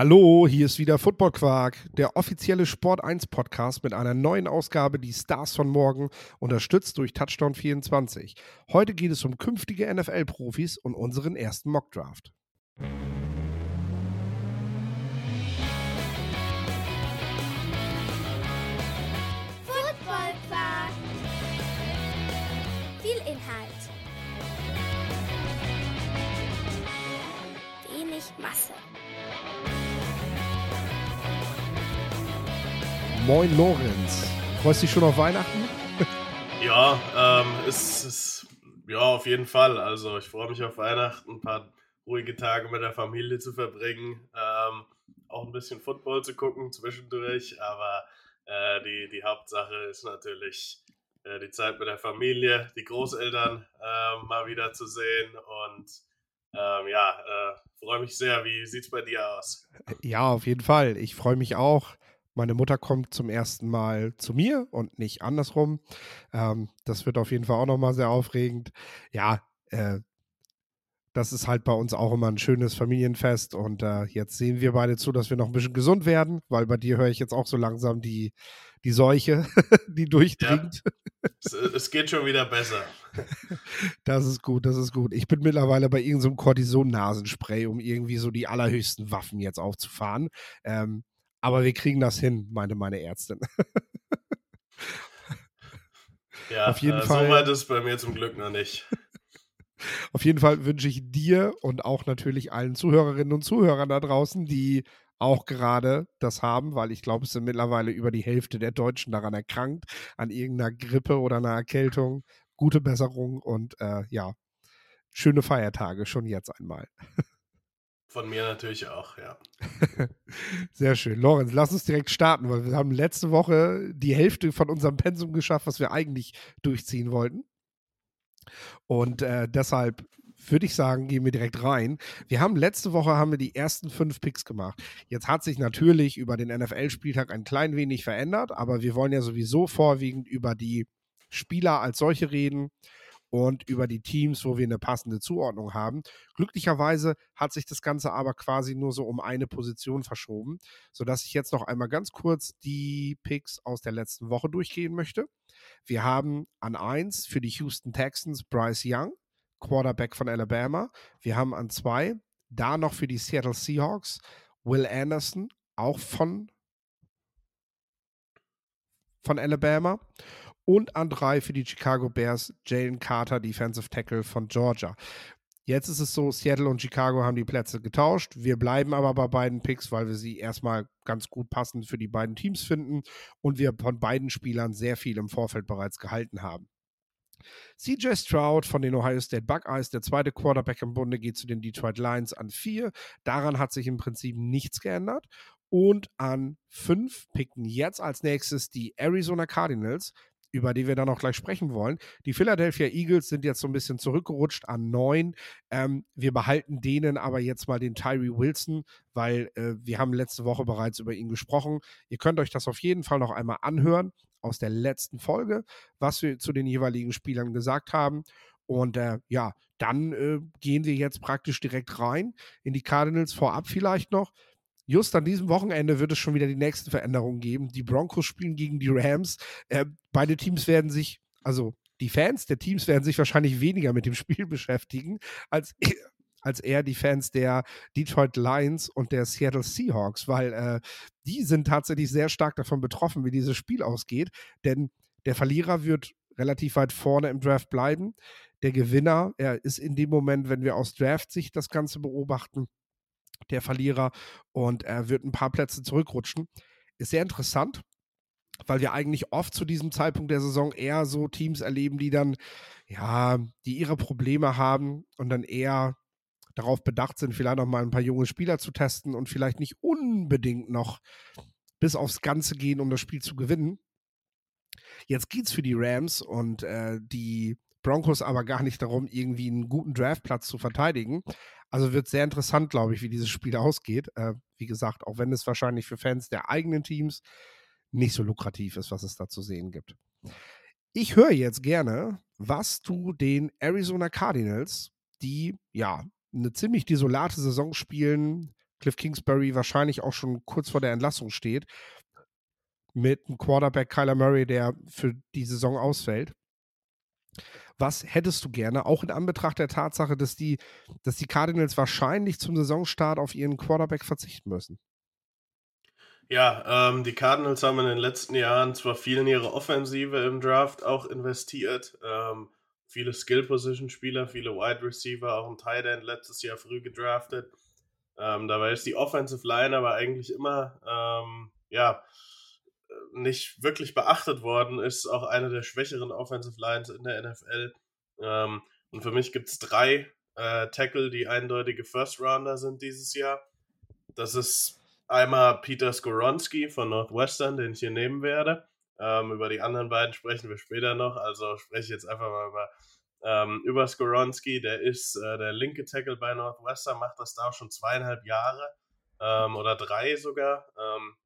Hallo, hier ist wieder Football Quark, der offizielle Sport 1 Podcast mit einer neuen Ausgabe Die Stars von morgen, unterstützt durch Touchdown 24. Heute geht es um künftige NFL-Profis und unseren ersten Mockdraft. Football Quark. Viel Inhalt. Wenig Masse. Moin Lorenz, freust du dich schon auf Weihnachten? Ja, ähm, ist, ist, ja, auf jeden Fall. Also ich freue mich auf Weihnachten, ein paar ruhige Tage mit der Familie zu verbringen, ähm, auch ein bisschen Football zu gucken zwischendurch, aber äh, die, die Hauptsache ist natürlich äh, die Zeit mit der Familie, die Großeltern äh, mal wieder zu sehen und ähm, ja, äh, freue mich sehr. Wie sieht es bei dir aus? Ja, auf jeden Fall. Ich freue mich auch. Meine Mutter kommt zum ersten Mal zu mir und nicht andersrum. Ähm, das wird auf jeden Fall auch nochmal sehr aufregend. Ja, äh, das ist halt bei uns auch immer ein schönes Familienfest. Und äh, jetzt sehen wir beide zu, dass wir noch ein bisschen gesund werden, weil bei dir höre ich jetzt auch so langsam die, die Seuche, die durchdringt. Ja, es, es, geht schon wieder besser. Das ist gut, das ist gut. Ich bin mittlerweile bei irgendeinem so Cortison-Nasenspray, um irgendwie so die allerhöchsten Waffen jetzt aufzufahren. Ähm, aber wir kriegen das hin, meinte meine Ärztin. ja, auf jeden äh, Fall. So weit ist bei mir zum Glück noch nicht. Auf jeden Fall wünsche ich dir und auch natürlich allen Zuhörerinnen und Zuhörern da draußen, die auch gerade das haben, weil ich glaube, es sind mittlerweile über die Hälfte der Deutschen daran erkrankt, an irgendeiner Grippe oder einer Erkältung. Gute Besserung und äh, ja, schöne Feiertage schon jetzt einmal. Von mir natürlich auch, ja. Sehr schön. Lorenz, lass uns direkt starten, weil wir haben letzte Woche die Hälfte von unserem Pensum geschafft, was wir eigentlich durchziehen wollten. Und äh, deshalb würde ich sagen, gehen wir direkt rein. Wir haben letzte Woche haben wir die ersten fünf Picks gemacht. Jetzt hat sich natürlich über den NFL-Spieltag ein klein wenig verändert, aber wir wollen ja sowieso vorwiegend über die Spieler als solche reden und über die Teams, wo wir eine passende Zuordnung haben. Glücklicherweise hat sich das Ganze aber quasi nur so um eine Position verschoben, sodass ich jetzt noch einmal ganz kurz die Picks aus der letzten Woche durchgehen möchte. Wir haben an 1 für die Houston Texans Bryce Young, Quarterback von Alabama. Wir haben an 2 da noch für die Seattle Seahawks Will Anderson, auch von, von Alabama und an drei für die Chicago Bears Jalen Carter, Defensive Tackle von Georgia. Jetzt ist es so, Seattle und Chicago haben die Plätze getauscht. Wir bleiben aber bei beiden Picks, weil wir sie erstmal ganz gut passend für die beiden Teams finden und wir von beiden Spielern sehr viel im Vorfeld bereits gehalten haben. CJ Stroud von den Ohio State Buckeyes, der zweite Quarterback im Bunde, geht zu den Detroit Lions an vier. Daran hat sich im Prinzip nichts geändert. Und an fünf picken jetzt als nächstes die Arizona Cardinals über die wir dann auch gleich sprechen wollen. Die Philadelphia Eagles sind jetzt so ein bisschen zurückgerutscht an neun. Ähm, wir behalten denen aber jetzt mal den Tyree Wilson, weil äh, wir haben letzte Woche bereits über ihn gesprochen. Ihr könnt euch das auf jeden Fall noch einmal anhören aus der letzten Folge, was wir zu den jeweiligen Spielern gesagt haben. Und äh, ja, dann äh, gehen wir jetzt praktisch direkt rein in die Cardinals vorab vielleicht noch just an diesem Wochenende wird es schon wieder die nächsten Veränderungen geben. Die Broncos spielen gegen die Rams. Äh, beide Teams werden sich, also die Fans der Teams werden sich wahrscheinlich weniger mit dem Spiel beschäftigen, als, als eher die Fans der Detroit Lions und der Seattle Seahawks, weil äh, die sind tatsächlich sehr stark davon betroffen, wie dieses Spiel ausgeht. Denn der Verlierer wird relativ weit vorne im Draft bleiben. Der Gewinner, er ist in dem Moment, wenn wir aus Draft-Sicht das Ganze beobachten, der Verlierer, und er wird ein paar Plätze zurückrutschen. Ist sehr interessant, weil wir eigentlich oft zu diesem Zeitpunkt der Saison eher so Teams erleben, die dann, ja, die ihre Probleme haben und dann eher darauf bedacht sind, vielleicht noch mal ein paar junge Spieler zu testen und vielleicht nicht unbedingt noch bis aufs Ganze gehen, um das Spiel zu gewinnen. Jetzt geht es für die Rams und äh, die Broncos aber gar nicht darum, irgendwie einen guten Draftplatz zu verteidigen. Also wird sehr interessant, glaube ich, wie dieses Spiel ausgeht. Äh, wie gesagt, auch wenn es wahrscheinlich für Fans der eigenen Teams nicht so lukrativ ist, was es da zu sehen gibt. Ich höre jetzt gerne, was du den Arizona Cardinals, die ja eine ziemlich desolate Saison spielen, Cliff Kingsbury wahrscheinlich auch schon kurz vor der Entlassung steht, mit einem Quarterback Kyler Murray, der für die Saison ausfällt. Was hättest du gerne, auch in Anbetracht der Tatsache, dass die, dass die Cardinals wahrscheinlich zum Saisonstart auf ihren Quarterback verzichten müssen? Ja, ähm, die Cardinals haben in den letzten Jahren zwar viel in ihre Offensive im Draft auch investiert, ähm, viele Skill-Position-Spieler, viele Wide Receiver, auch ein Tight End letztes Jahr früh gedraftet. Ähm, dabei ist die Offensive Line aber eigentlich immer, ähm, ja, nicht wirklich beachtet worden, ist auch eine der schwächeren Offensive Lines in der NFL. Ähm, und für mich gibt es drei äh, Tackle, die eindeutige First Rounder sind dieses Jahr. Das ist Einmal Peter Skoronski von Northwestern, den ich hier nehmen werde. Ähm, über die anderen beiden sprechen wir später noch. Also spreche ich jetzt einfach mal über, ähm, über Skoronski. Der ist äh, der linke Tackle bei Northwestern, macht das da schon zweieinhalb Jahre ähm, oder drei sogar. Ähm,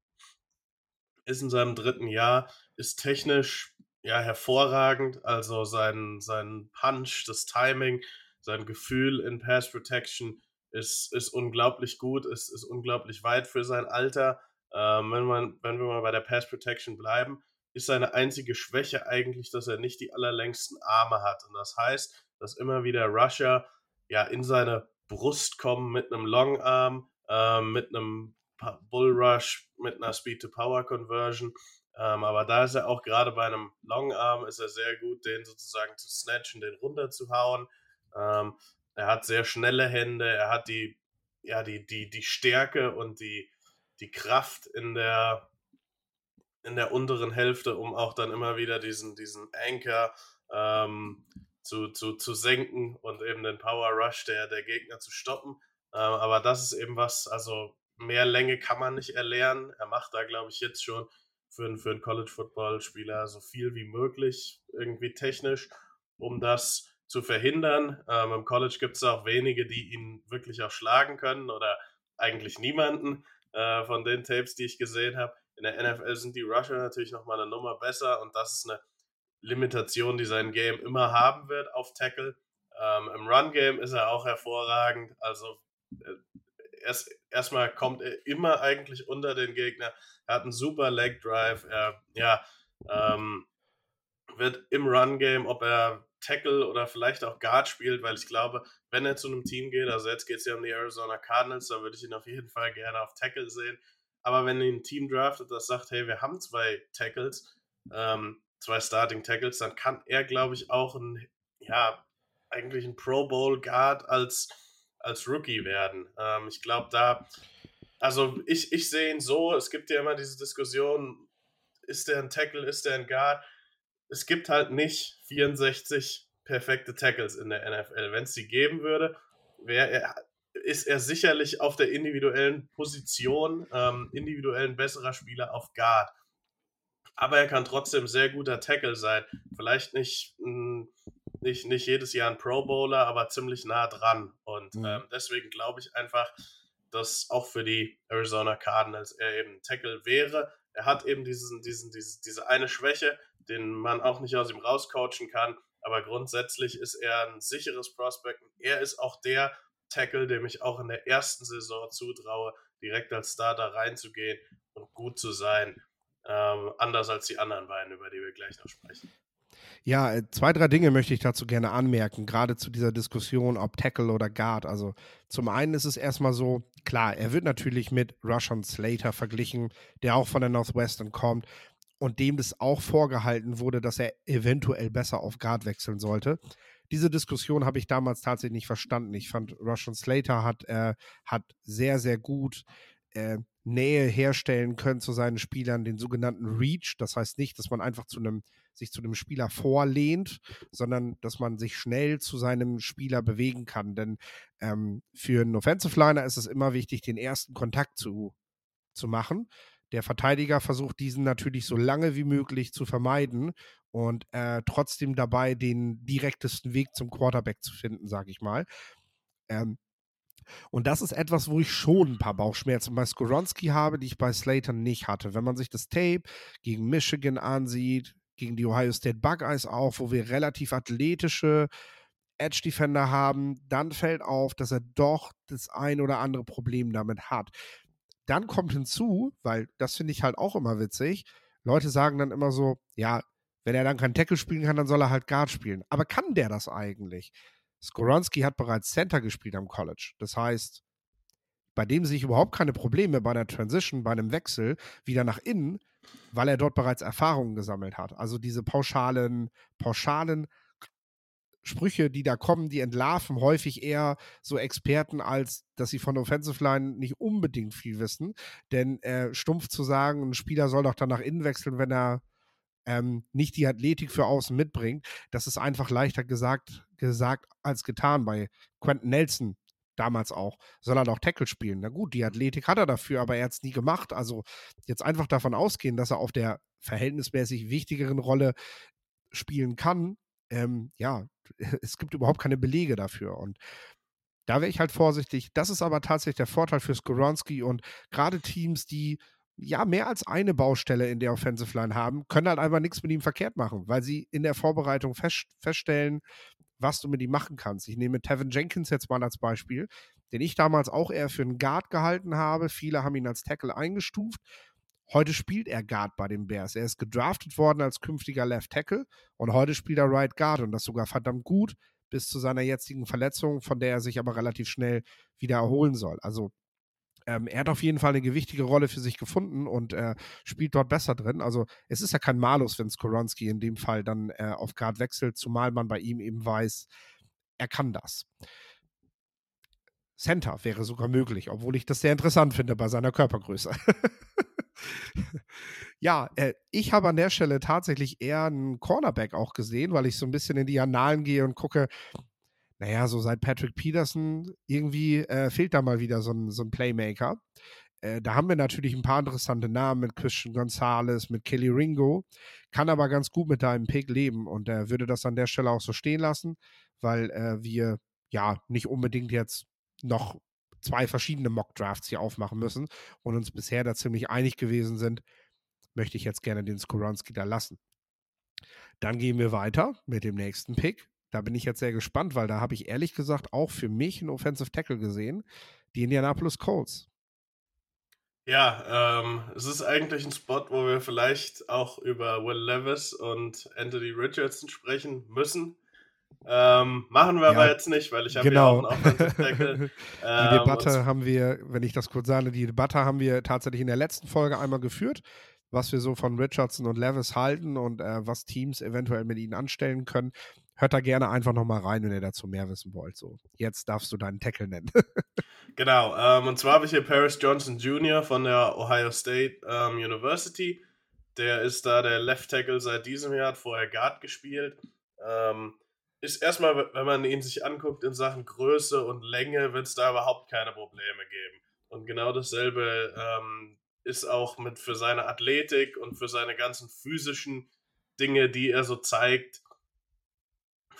ist in seinem dritten Jahr, ist technisch ja hervorragend. Also sein, sein Punch, das Timing, sein Gefühl in Pass Protection ist, ist unglaublich gut, ist, ist unglaublich weit für sein Alter. Ähm, wenn, man, wenn wir mal bei der Pass Protection bleiben, ist seine einzige Schwäche eigentlich, dass er nicht die allerlängsten Arme hat. Und das heißt, dass immer wieder Rusher ja in seine Brust kommen mit einem Longarm, äh, mit einem Bullrush, mit einer Speed-to-Power-Conversion. Ähm, aber da ist er auch gerade bei einem Longarm, ist er sehr gut, den sozusagen zu snatchen, den runterzuhauen. Ähm, er hat sehr schnelle Hände, er hat die, ja, die, die, die Stärke und die, die Kraft in der, in der unteren Hälfte, um auch dann immer wieder diesen, diesen Anchor ähm, zu, zu, zu senken und eben den Power Rush der, der Gegner zu stoppen. Ähm, aber das ist eben was, also mehr Länge kann man nicht erlernen. Er macht da, glaube ich, jetzt schon für, einen, für einen College-Football-Spieler so viel wie möglich, irgendwie technisch, um das zu verhindern. Ähm, Im College gibt es auch wenige, die ihn wirklich auch schlagen können oder eigentlich niemanden äh, von den Tapes, die ich gesehen habe. In der NFL sind die Rusher natürlich nochmal eine Nummer besser und das ist eine Limitation, die sein Game immer haben wird auf Tackle. Ähm, Im Run-Game ist er auch hervorragend. Also äh, erst, erstmal kommt er immer eigentlich unter den Gegner. Er hat einen super Leg Drive. Er ja, ähm, wird im Run-Game, ob er Tackle oder vielleicht auch Guard spielt, weil ich glaube, wenn er zu einem Team geht, also jetzt geht es ja um die Arizona Cardinals, da würde ich ihn auf jeden Fall gerne auf Tackle sehen. Aber wenn ein Team draftet, das sagt, hey, wir haben zwei Tackles, ähm, zwei Starting Tackles, dann kann er, glaube ich, auch ein, ja, eigentlich ein Pro Bowl Guard als, als Rookie werden. Ähm, ich glaube, da, also ich, ich sehe ihn so, es gibt ja immer diese Diskussion, ist der ein Tackle, ist der ein Guard? es gibt halt nicht 64 perfekte Tackles in der NFL. Wenn es sie geben würde, er, ist er sicherlich auf der individuellen Position, ähm, individuell ein besserer Spieler auf Guard. Aber er kann trotzdem sehr guter Tackle sein. Vielleicht nicht, hm, nicht, nicht jedes Jahr ein Pro Bowler, aber ziemlich nah dran. Und mhm. ähm, deswegen glaube ich einfach, dass auch für die Arizona Cardinals er eben Tackle wäre. Er hat eben diesen, diesen, diese, diese eine Schwäche, den man auch nicht aus ihm rauscoachen kann. Aber grundsätzlich ist er ein sicheres Prospect. Er ist auch der Tackle, dem ich auch in der ersten Saison zutraue, direkt als Starter reinzugehen und gut zu sein. Ähm, anders als die anderen beiden, über die wir gleich noch sprechen. Ja, äh, zwei, drei Dinge möchte ich dazu gerne anmerken, gerade zu dieser Diskussion, ob Tackle oder Guard. Also zum einen ist es erstmal so, klar, er wird natürlich mit Rushon Slater verglichen, der auch von der Northwestern kommt und dem das auch vorgehalten wurde, dass er eventuell besser auf Guard wechseln sollte. Diese Diskussion habe ich damals tatsächlich nicht verstanden. Ich fand, Russian Slater hat, äh, hat sehr, sehr gut äh, Nähe herstellen können zu seinen Spielern, den sogenannten Reach. Das heißt nicht, dass man einfach zu einem, sich zu einem Spieler vorlehnt, sondern dass man sich schnell zu seinem Spieler bewegen kann. Denn ähm, für einen Offensive Liner ist es immer wichtig, den ersten Kontakt zu, zu machen. Der Verteidiger versucht diesen natürlich so lange wie möglich zu vermeiden und äh, trotzdem dabei den direktesten Weg zum Quarterback zu finden, sage ich mal. Ähm, und das ist etwas, wo ich schon ein paar Bauchschmerzen bei Skoronski habe, die ich bei Slater nicht hatte. Wenn man sich das Tape gegen Michigan ansieht, gegen die Ohio State Buckeyes auch, wo wir relativ athletische Edge-Defender haben, dann fällt auf, dass er doch das ein oder andere Problem damit hat. Dann kommt hinzu, weil das finde ich halt auch immer witzig, Leute sagen dann immer so, ja, wenn er dann kein Tackle spielen kann, dann soll er halt Guard spielen. Aber kann der das eigentlich? Skoronski hat bereits Center gespielt am College. Das heißt, bei dem sehe ich überhaupt keine Probleme bei einer Transition, bei einem Wechsel wieder nach innen, weil er dort bereits Erfahrungen gesammelt hat. Also diese pauschalen, pauschalen Sprüche, die da kommen, die entlarven häufig eher so Experten, als dass sie von Offensive Line nicht unbedingt viel wissen. Denn äh, stumpf zu sagen, ein Spieler soll doch dann nach innen wechseln, wenn er ähm, nicht die Athletik für außen mitbringt, das ist einfach leichter gesagt, gesagt als getan. Bei Quentin Nelson damals auch, soll er doch Tackle spielen. Na gut, die Athletik hat er dafür, aber er hat es nie gemacht. Also jetzt einfach davon ausgehen, dass er auf der verhältnismäßig wichtigeren Rolle spielen kann, ähm, ja, es gibt überhaupt keine Belege dafür. Und da wäre ich halt vorsichtig. Das ist aber tatsächlich der Vorteil für Skoronski und gerade Teams, die ja mehr als eine Baustelle in der Offensive Line haben, können halt einfach nichts mit ihm verkehrt machen, weil sie in der Vorbereitung fest, feststellen, was du mit ihm machen kannst. Ich nehme Tevin Jenkins jetzt mal als Beispiel, den ich damals auch eher für einen Guard gehalten habe. Viele haben ihn als Tackle eingestuft. Heute spielt er Guard bei den Bears. Er ist gedraftet worden als künftiger Left Tackle und heute spielt er Right Guard und das sogar verdammt gut bis zu seiner jetzigen Verletzung, von der er sich aber relativ schnell wieder erholen soll. Also ähm, er hat auf jeden Fall eine gewichtige Rolle für sich gefunden und äh, spielt dort besser drin. Also es ist ja kein Malus, wenn Skoronski in dem Fall dann äh, auf Guard wechselt, zumal man bei ihm eben weiß, er kann das. Center wäre sogar möglich, obwohl ich das sehr interessant finde bei seiner Körpergröße. ja, äh, ich habe an der Stelle tatsächlich eher einen Cornerback auch gesehen, weil ich so ein bisschen in die Annalen gehe und gucke, naja, so seit Patrick Peterson irgendwie äh, fehlt da mal wieder so ein, so ein Playmaker. Äh, da haben wir natürlich ein paar interessante Namen mit Christian Gonzalez, mit Kelly Ringo, kann aber ganz gut mit deinem Pick leben und äh, würde das an der Stelle auch so stehen lassen, weil äh, wir ja nicht unbedingt jetzt noch zwei verschiedene Mock-Drafts hier aufmachen müssen und uns bisher da ziemlich einig gewesen sind, möchte ich jetzt gerne den Skoronski da lassen. Dann gehen wir weiter mit dem nächsten Pick. Da bin ich jetzt sehr gespannt, weil da habe ich ehrlich gesagt auch für mich einen Offensive Tackle gesehen, die Indianapolis Colts. Ja, ähm, es ist eigentlich ein Spot, wo wir vielleicht auch über Will Levis und Anthony Richardson sprechen müssen. Ähm, machen wir ja, aber jetzt nicht, weil ich habe genau. ja auch einen Offensive Tackle. die ähm, Debatte haben wir, wenn ich das kurz sage, die Debatte haben wir tatsächlich in der letzten Folge einmal geführt, was wir so von Richardson und Levis halten und äh, was Teams eventuell mit ihnen anstellen können. Hört da gerne einfach nochmal rein, wenn ihr dazu mehr wissen wollt. So, jetzt darfst du deinen Tackle nennen. genau, ähm, und zwar habe ich hier Paris Johnson Jr. von der Ohio State ähm, University. Der ist da der Left Tackle seit diesem Jahr, hat vorher Guard gespielt. Ähm, ist erstmal, wenn man ihn sich anguckt in Sachen Größe und Länge, wird es da überhaupt keine Probleme geben. Und genau dasselbe ähm, ist auch mit für seine Athletik und für seine ganzen physischen Dinge, die er so zeigt.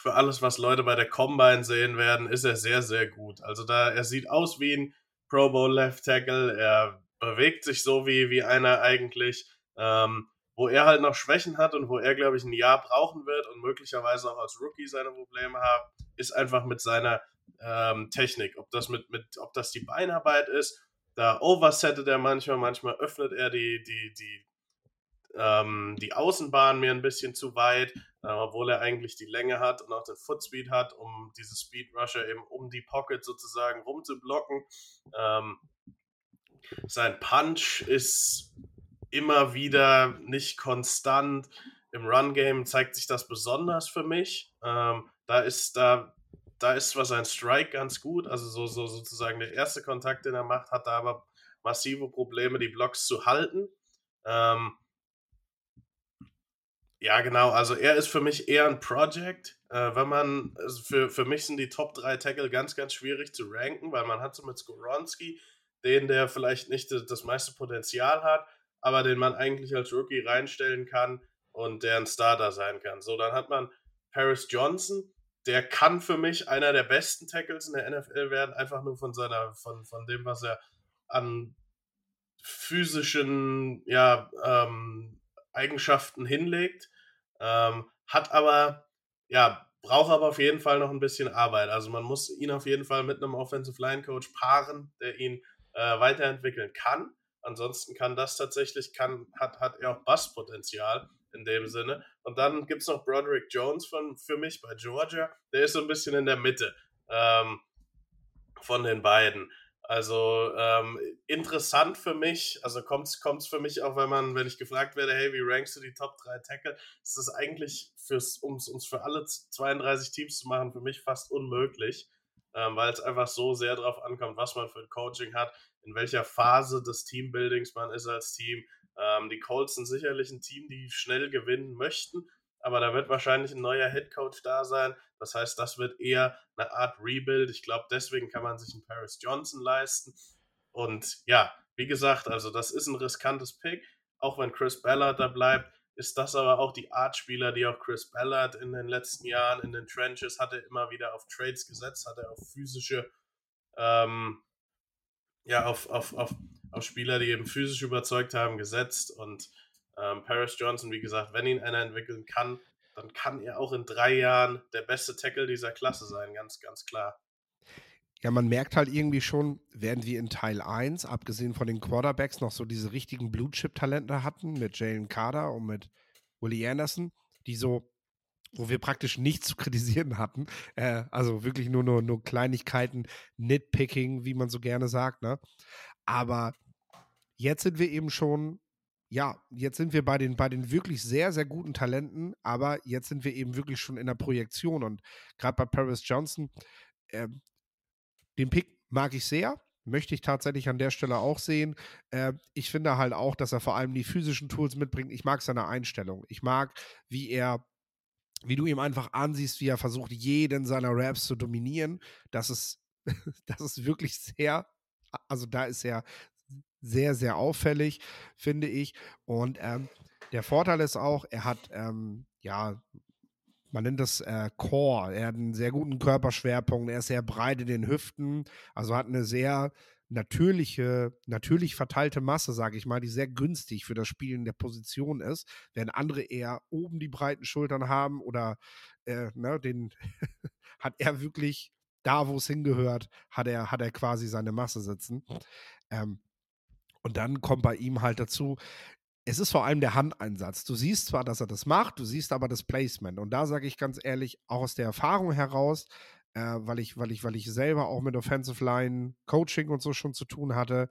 Für alles, was Leute bei der Combine sehen werden, ist er sehr, sehr gut. Also da, er sieht aus wie ein Pro Bowl Left Tackle, er bewegt sich so wie, wie einer eigentlich. Ähm, wo er halt noch Schwächen hat und wo er, glaube ich, ein Jahr brauchen wird und möglicherweise auch als Rookie seine Probleme hat, ist einfach mit seiner ähm, Technik. Ob das mit, mit, ob das die Beinarbeit ist, da oversettet er manchmal, manchmal öffnet er die, die, die, ähm, die Außenbahn mir ein bisschen zu weit, äh, obwohl er eigentlich die Länge hat und auch den Footspeed hat, um diese Speed Rusher eben um die Pocket sozusagen rumzublocken. Ähm, sein Punch ist immer wieder nicht konstant. Im Run-Game zeigt sich das besonders für mich. Ähm, da ist da, da ist zwar sein Strike ganz gut, also so, so sozusagen der erste Kontakt, den er macht, hat da aber massive Probleme, die Blocks zu halten. Ähm, ja, genau. Also er ist für mich eher ein Project. Äh, wenn man, also für, für mich sind die Top 3 Tackle ganz, ganz schwierig zu ranken, weil man hat so mit Skoronski den, der vielleicht nicht das, meiste Potenzial hat, aber den man eigentlich als Rookie reinstellen kann und der ein Starter sein kann. So, dann hat man Paris Johnson, der kann für mich einer der besten Tackles in der NFL werden, einfach nur von seiner, von, von dem, was er an physischen ja, ähm, Eigenschaften hinlegt, ähm, hat aber ja braucht aber auf jeden Fall noch ein bisschen Arbeit. Also man muss ihn auf jeden Fall mit einem Offensive Line Coach paaren, der ihn äh, weiterentwickeln kann. Ansonsten kann das tatsächlich, kann, hat, hat er auch Basspotenzial in dem Sinne. Und dann gibt es noch Broderick Jones von, für mich bei Georgia. Der ist so ein bisschen in der Mitte ähm, von den beiden. Also ähm, interessant für mich, also kommt es für mich auch, wenn man, wenn ich gefragt werde, hey, wie rankst du die Top 3 Tackle, ist das eigentlich fürs, um es für alle 32 Teams zu machen, für mich fast unmöglich, ähm, weil es einfach so sehr darauf ankommt, was man für ein Coaching hat, in welcher Phase des Teambuildings man ist als Team. Ähm, die Colts sind sicherlich ein Team, die schnell gewinnen möchten, aber da wird wahrscheinlich ein neuer Head Coach da sein. Das heißt, das wird eher eine Art Rebuild. Ich glaube, deswegen kann man sich einen Paris Johnson leisten. Und ja, wie gesagt, also das ist ein riskantes Pick. Auch wenn Chris Ballard da bleibt, ist das aber auch die Art Spieler, die auch Chris Ballard in den letzten Jahren in den Trenches hatte, immer wieder auf Trades gesetzt, hatte auf physische, ähm, ja, auf, auf, auf, auf Spieler, die eben physisch überzeugt haben, gesetzt. Und ähm, Paris Johnson, wie gesagt, wenn ihn einer entwickeln kann, dann kann er auch in drei Jahren der beste Tackle dieser Klasse sein, ganz, ganz klar. Ja, man merkt halt irgendwie schon, während wir in Teil 1, abgesehen von den Quarterbacks, noch so diese richtigen Blue-Chip-Talente hatten mit Jalen Carter und mit Willie Anderson, die so, wo wir praktisch nichts zu kritisieren hatten. Äh, also wirklich nur, nur, nur Kleinigkeiten, Nitpicking, wie man so gerne sagt, ne? Aber jetzt sind wir eben schon ja, jetzt sind wir bei den, bei den wirklich sehr, sehr guten Talenten, aber jetzt sind wir eben wirklich schon in der Projektion. Und gerade bei Paris Johnson, äh, den Pick mag ich sehr, möchte ich tatsächlich an der Stelle auch sehen. Äh, ich finde halt auch, dass er vor allem die physischen Tools mitbringt. Ich mag seine Einstellung. Ich mag, wie er, wie du ihm einfach ansiehst, wie er versucht, jeden seiner Raps zu dominieren. Das ist, das ist wirklich sehr, also da ist er sehr, sehr auffällig, finde ich. Und ähm, der Vorteil ist auch, er hat, ähm, ja, man nennt das äh, Core. Er hat einen sehr guten Körperschwerpunkt, er ist sehr breit in den Hüften, also hat eine sehr natürliche, natürlich verteilte Masse, sage ich mal, die sehr günstig für das Spielen der Position ist, während andere eher oben die breiten Schultern haben oder äh, ne, den hat er wirklich da, wo es hingehört, hat er, hat er quasi seine Masse sitzen. Ähm, und dann kommt bei ihm halt dazu, es ist vor allem der Handeinsatz. Du siehst zwar, dass er das macht, du siehst aber das Placement. Und da sage ich ganz ehrlich, auch aus der Erfahrung heraus, äh, weil, ich, weil, ich, weil ich selber auch mit Offensive Line Coaching und so schon zu tun hatte,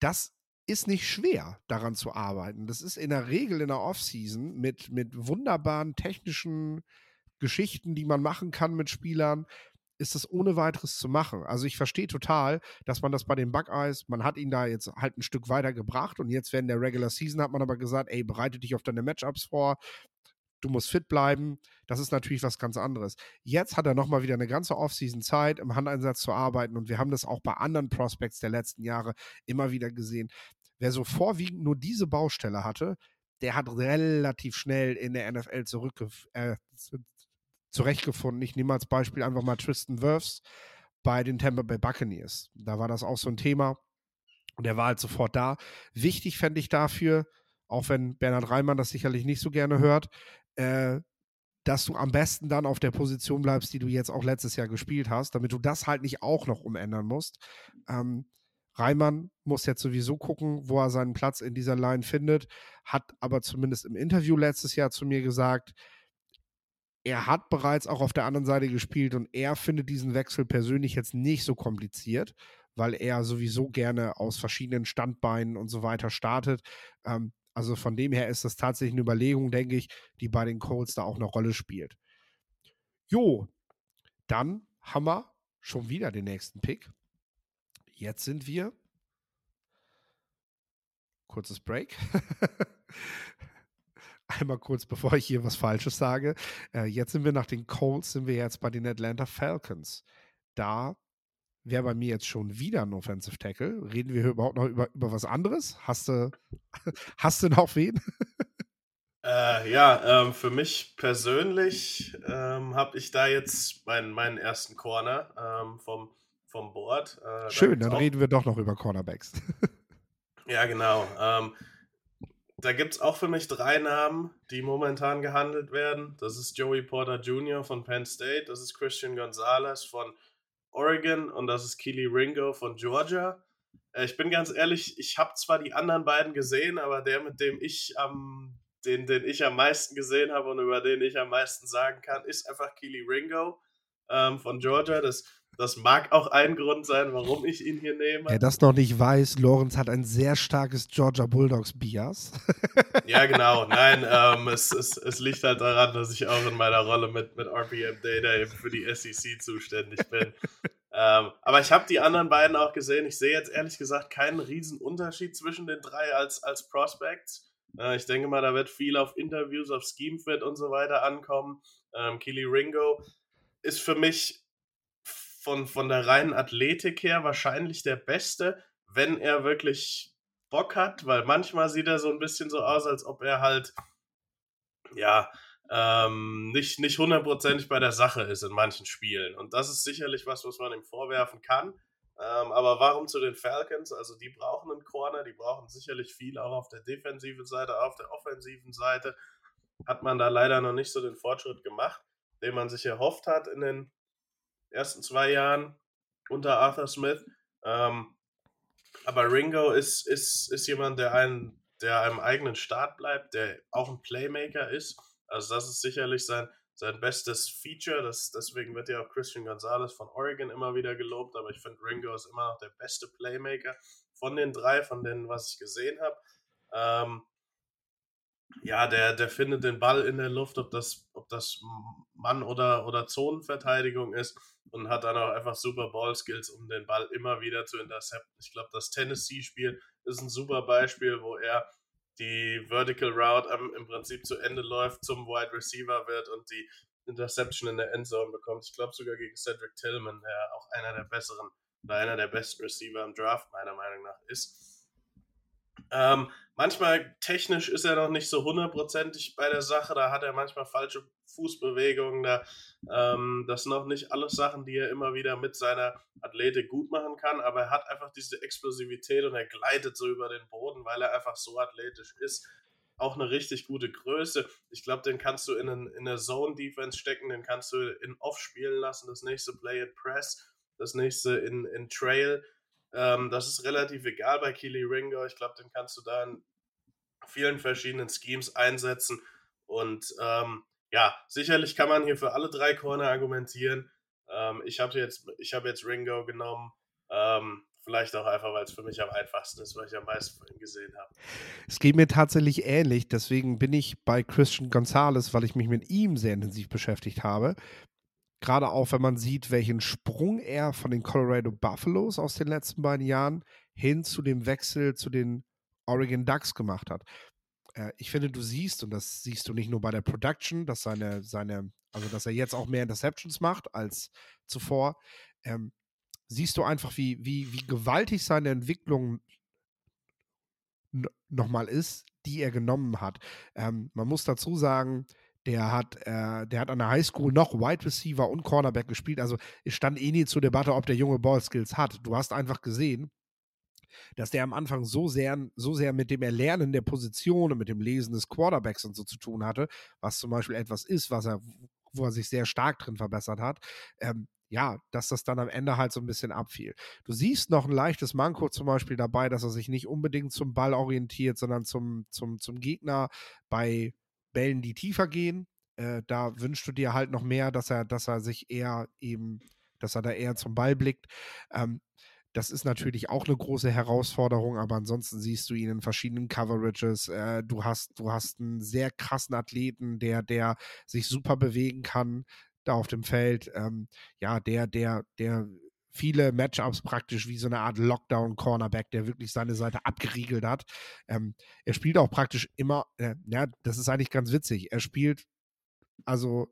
das ist nicht schwer, daran zu arbeiten. Das ist in der Regel in der Offseason mit, mit wunderbaren technischen Geschichten, die man machen kann mit Spielern, ist das ohne weiteres zu machen. Also ich verstehe total, dass man das bei den Buckeyes, man hat ihn da jetzt halt ein Stück weiter gebracht und jetzt während der Regular Season hat man aber gesagt, ey, bereite dich auf deine Matchups vor, du musst fit bleiben. Das ist natürlich was ganz anderes. Jetzt hat er nochmal wieder eine ganze Offseason Zeit, im Handeinsatz zu arbeiten und wir haben das auch bei anderen Prospects der letzten Jahre immer wieder gesehen. Wer so vorwiegend nur diese Baustelle hatte, der hat relativ schnell in der NFL zurückge äh, zurechtgefunden. Ich nehme als Beispiel einfach mal Tristan Wirfs bei den Tampa Bay Buccaneers. Da war das auch so ein Thema und er war halt sofort da. Wichtig fände ich dafür, auch wenn Bernhard Reimann das sicherlich nicht so gerne hört, äh, dass du am besten dann auf der Position bleibst, die du jetzt auch letztes Jahr gespielt hast, damit du das halt nicht auch noch umändern musst. Ähm, Reimann muss jetzt sowieso gucken, wo er seinen Platz in dieser Line findet, hat aber zumindest im Interview letztes Jahr zu mir gesagt, er hat bereits auch auf der anderen Seite gespielt und er findet diesen Wechsel persönlich jetzt nicht so kompliziert, weil er sowieso gerne aus verschiedenen Standbeinen und so weiter startet. Ähm, also von dem her ist das tatsächlich eine Überlegung, denke ich, die bei den Colts da auch eine Rolle spielt. Jo, dann haben wir schon wieder den nächsten Pick. Jetzt sind wir. Kurzes Break. einmal kurz, bevor ich hier was Falsches sage. Äh, jetzt sind wir nach den Colts, sind wir jetzt bei den Atlanta Falcons. Da wäre bei mir jetzt schon wieder ein Offensive Tackle. Reden wir überhaupt noch über, über was anderes? Hast du, hast du noch wen? Äh, ja, ähm, für mich persönlich ähm, habe ich da jetzt meinen, meinen ersten Corner ähm, vom, vom Board. Äh, Schön, dann reden wir doch noch über Cornerbacks. ja, genau. Da gibt es auch für mich drei Namen, die momentan gehandelt werden. Das ist Joey Porter Jr. von Penn State, das ist Christian Gonzalez von Oregon und das ist Keely Ringo von Georgia. Äh, ich bin ganz ehrlich, ich habe zwar die anderen beiden gesehen, aber der, mit dem ich am, den, den ich am meisten gesehen habe und über den ich am meisten sagen kann, ist einfach Keely Ringo ähm, von Georgia. Das das mag auch ein Grund sein, warum ich ihn hier nehme. Wer das noch nicht weiß, Lorenz hat ein sehr starkes Georgia Bulldogs Bias. ja, genau. Nein, ähm, es, es, es liegt halt daran, dass ich auch in meiner Rolle mit, mit RPM Data eben für die SEC zuständig bin. ähm, aber ich habe die anderen beiden auch gesehen. Ich sehe jetzt ehrlich gesagt keinen riesen Unterschied zwischen den drei als, als Prospects. Äh, ich denke mal, da wird viel auf Interviews, auf Schemefit und so weiter ankommen. Ähm, Keely Ringo ist für mich von, von der reinen Athletik her wahrscheinlich der Beste, wenn er wirklich Bock hat, weil manchmal sieht er so ein bisschen so aus, als ob er halt, ja, ähm, nicht, nicht hundertprozentig bei der Sache ist in manchen Spielen. Und das ist sicherlich was, was man ihm vorwerfen kann. Ähm, aber warum zu den Falcons? Also die brauchen einen Corner, die brauchen sicherlich viel auch auf der defensiven Seite, auf der offensiven Seite. Hat man da leider noch nicht so den Fortschritt gemacht, den man sich erhofft hat in den ersten zwei Jahren unter Arthur Smith. Ähm, aber Ringo ist, ist, ist jemand, der, einen, der einem eigenen Start bleibt, der auch ein Playmaker ist. Also das ist sicherlich sein, sein bestes Feature. Das, deswegen wird ja auch Christian Gonzalez von Oregon immer wieder gelobt. Aber ich finde, Ringo ist immer noch der beste Playmaker von den drei, von denen, was ich gesehen habe. Ähm, ja, der, der findet den Ball in der Luft, ob das, ob das Mann- oder, oder Zonenverteidigung ist und hat dann auch einfach super Ball-Skills, um den Ball immer wieder zu intercepten. Ich glaube, das Tennessee-Spiel ist ein super Beispiel, wo er die Vertical Route am, im Prinzip zu Ende läuft, zum Wide Receiver wird und die Interception in der Endzone bekommt. Ich glaube sogar gegen Cedric Tillman, der auch einer der besseren oder einer der besten Receiver im Draft meiner Meinung nach ist. Ähm, manchmal technisch ist er noch nicht so hundertprozentig bei der Sache. Da hat er manchmal falsche Fußbewegungen. Da, ähm, das sind noch nicht alles Sachen, die er immer wieder mit seiner Athletik gut machen kann. Aber er hat einfach diese Explosivität und er gleitet so über den Boden, weil er einfach so athletisch ist. Auch eine richtig gute Größe. Ich glaube, den kannst du in, einen, in eine Zone-Defense stecken, den kannst du in Off spielen lassen. Das nächste Play at Press, das nächste in, in Trail ähm, das ist relativ egal bei Keely Ringo. Ich glaube, den kannst du da in vielen verschiedenen Schemes einsetzen. Und ähm, ja, sicherlich kann man hier für alle drei Corner argumentieren. Ähm, ich habe jetzt, hab jetzt Ringo genommen. Ähm, vielleicht auch einfach, weil es für mich am einfachsten ist, weil ich am meisten von ihm gesehen habe. Es geht mir tatsächlich ähnlich. Deswegen bin ich bei Christian Gonzalez, weil ich mich mit ihm sehr intensiv beschäftigt habe. Gerade auch, wenn man sieht, welchen Sprung er von den Colorado Buffaloes aus den letzten beiden Jahren hin zu dem Wechsel zu den Oregon Ducks gemacht hat. Äh, ich finde, du siehst, und das siehst du nicht nur bei der Production, dass seine, seine, also dass er jetzt auch mehr Interceptions macht als zuvor, ähm, siehst du einfach, wie, wie, wie gewaltig seine Entwicklung nochmal ist, die er genommen hat. Ähm, man muss dazu sagen, der hat, äh, der hat an der Highschool noch Wide Receiver und Cornerback gespielt. Also es stand eh nie zur Debatte, ob der junge Ballskills hat. Du hast einfach gesehen, dass der am Anfang so sehr, so sehr mit dem Erlernen der Position und mit dem Lesen des Quarterbacks und so zu tun hatte, was zum Beispiel etwas ist, was er, wo er sich sehr stark drin verbessert hat. Ähm, ja, dass das dann am Ende halt so ein bisschen abfiel. Du siehst noch ein leichtes Manko zum Beispiel dabei, dass er sich nicht unbedingt zum Ball orientiert, sondern zum, zum, zum Gegner bei Bällen, die tiefer gehen. Äh, da wünschst du dir halt noch mehr, dass er, dass er sich eher eben, dass er da eher zum Ball blickt. Ähm, das ist natürlich auch eine große Herausforderung, aber ansonsten siehst du ihn in verschiedenen Coverages. Äh, du hast, du hast einen sehr krassen Athleten, der, der sich super bewegen kann da auf dem Feld. Ähm, ja, der, der, der viele Matchups praktisch wie so eine Art Lockdown-Cornerback, der wirklich seine Seite abgeriegelt hat. Ähm, er spielt auch praktisch immer, äh, ja, das ist eigentlich ganz witzig. Er spielt, also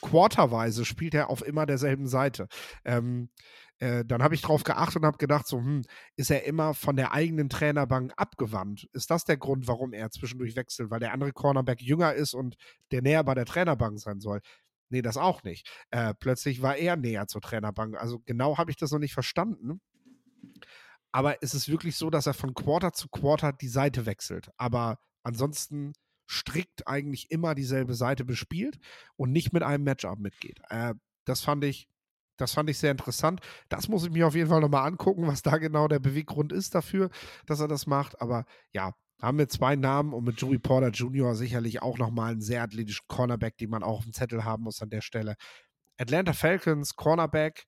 quarterweise spielt er auf immer derselben Seite. Ähm, äh, dann habe ich drauf geachtet und habe gedacht, so, hm, ist er immer von der eigenen Trainerbank abgewandt? Ist das der Grund, warum er zwischendurch wechselt? Weil der andere Cornerback jünger ist und der näher bei der Trainerbank sein soll? Nee, das auch nicht. Äh, plötzlich war er näher zur Trainerbank. Also genau habe ich das noch nicht verstanden. Aber es ist wirklich so, dass er von Quarter zu Quarter die Seite wechselt. Aber ansonsten strikt eigentlich immer dieselbe Seite bespielt und nicht mit einem Matchup mitgeht. Äh, das fand ich, das fand ich sehr interessant. Das muss ich mir auf jeden Fall nochmal angucken, was da genau der Beweggrund ist dafür, dass er das macht. Aber ja, haben wir zwei Namen und mit Joey Porter Jr. sicherlich auch nochmal einen sehr athletischen Cornerback, den man auch auf dem Zettel haben muss an der Stelle. Atlanta Falcons, Cornerback.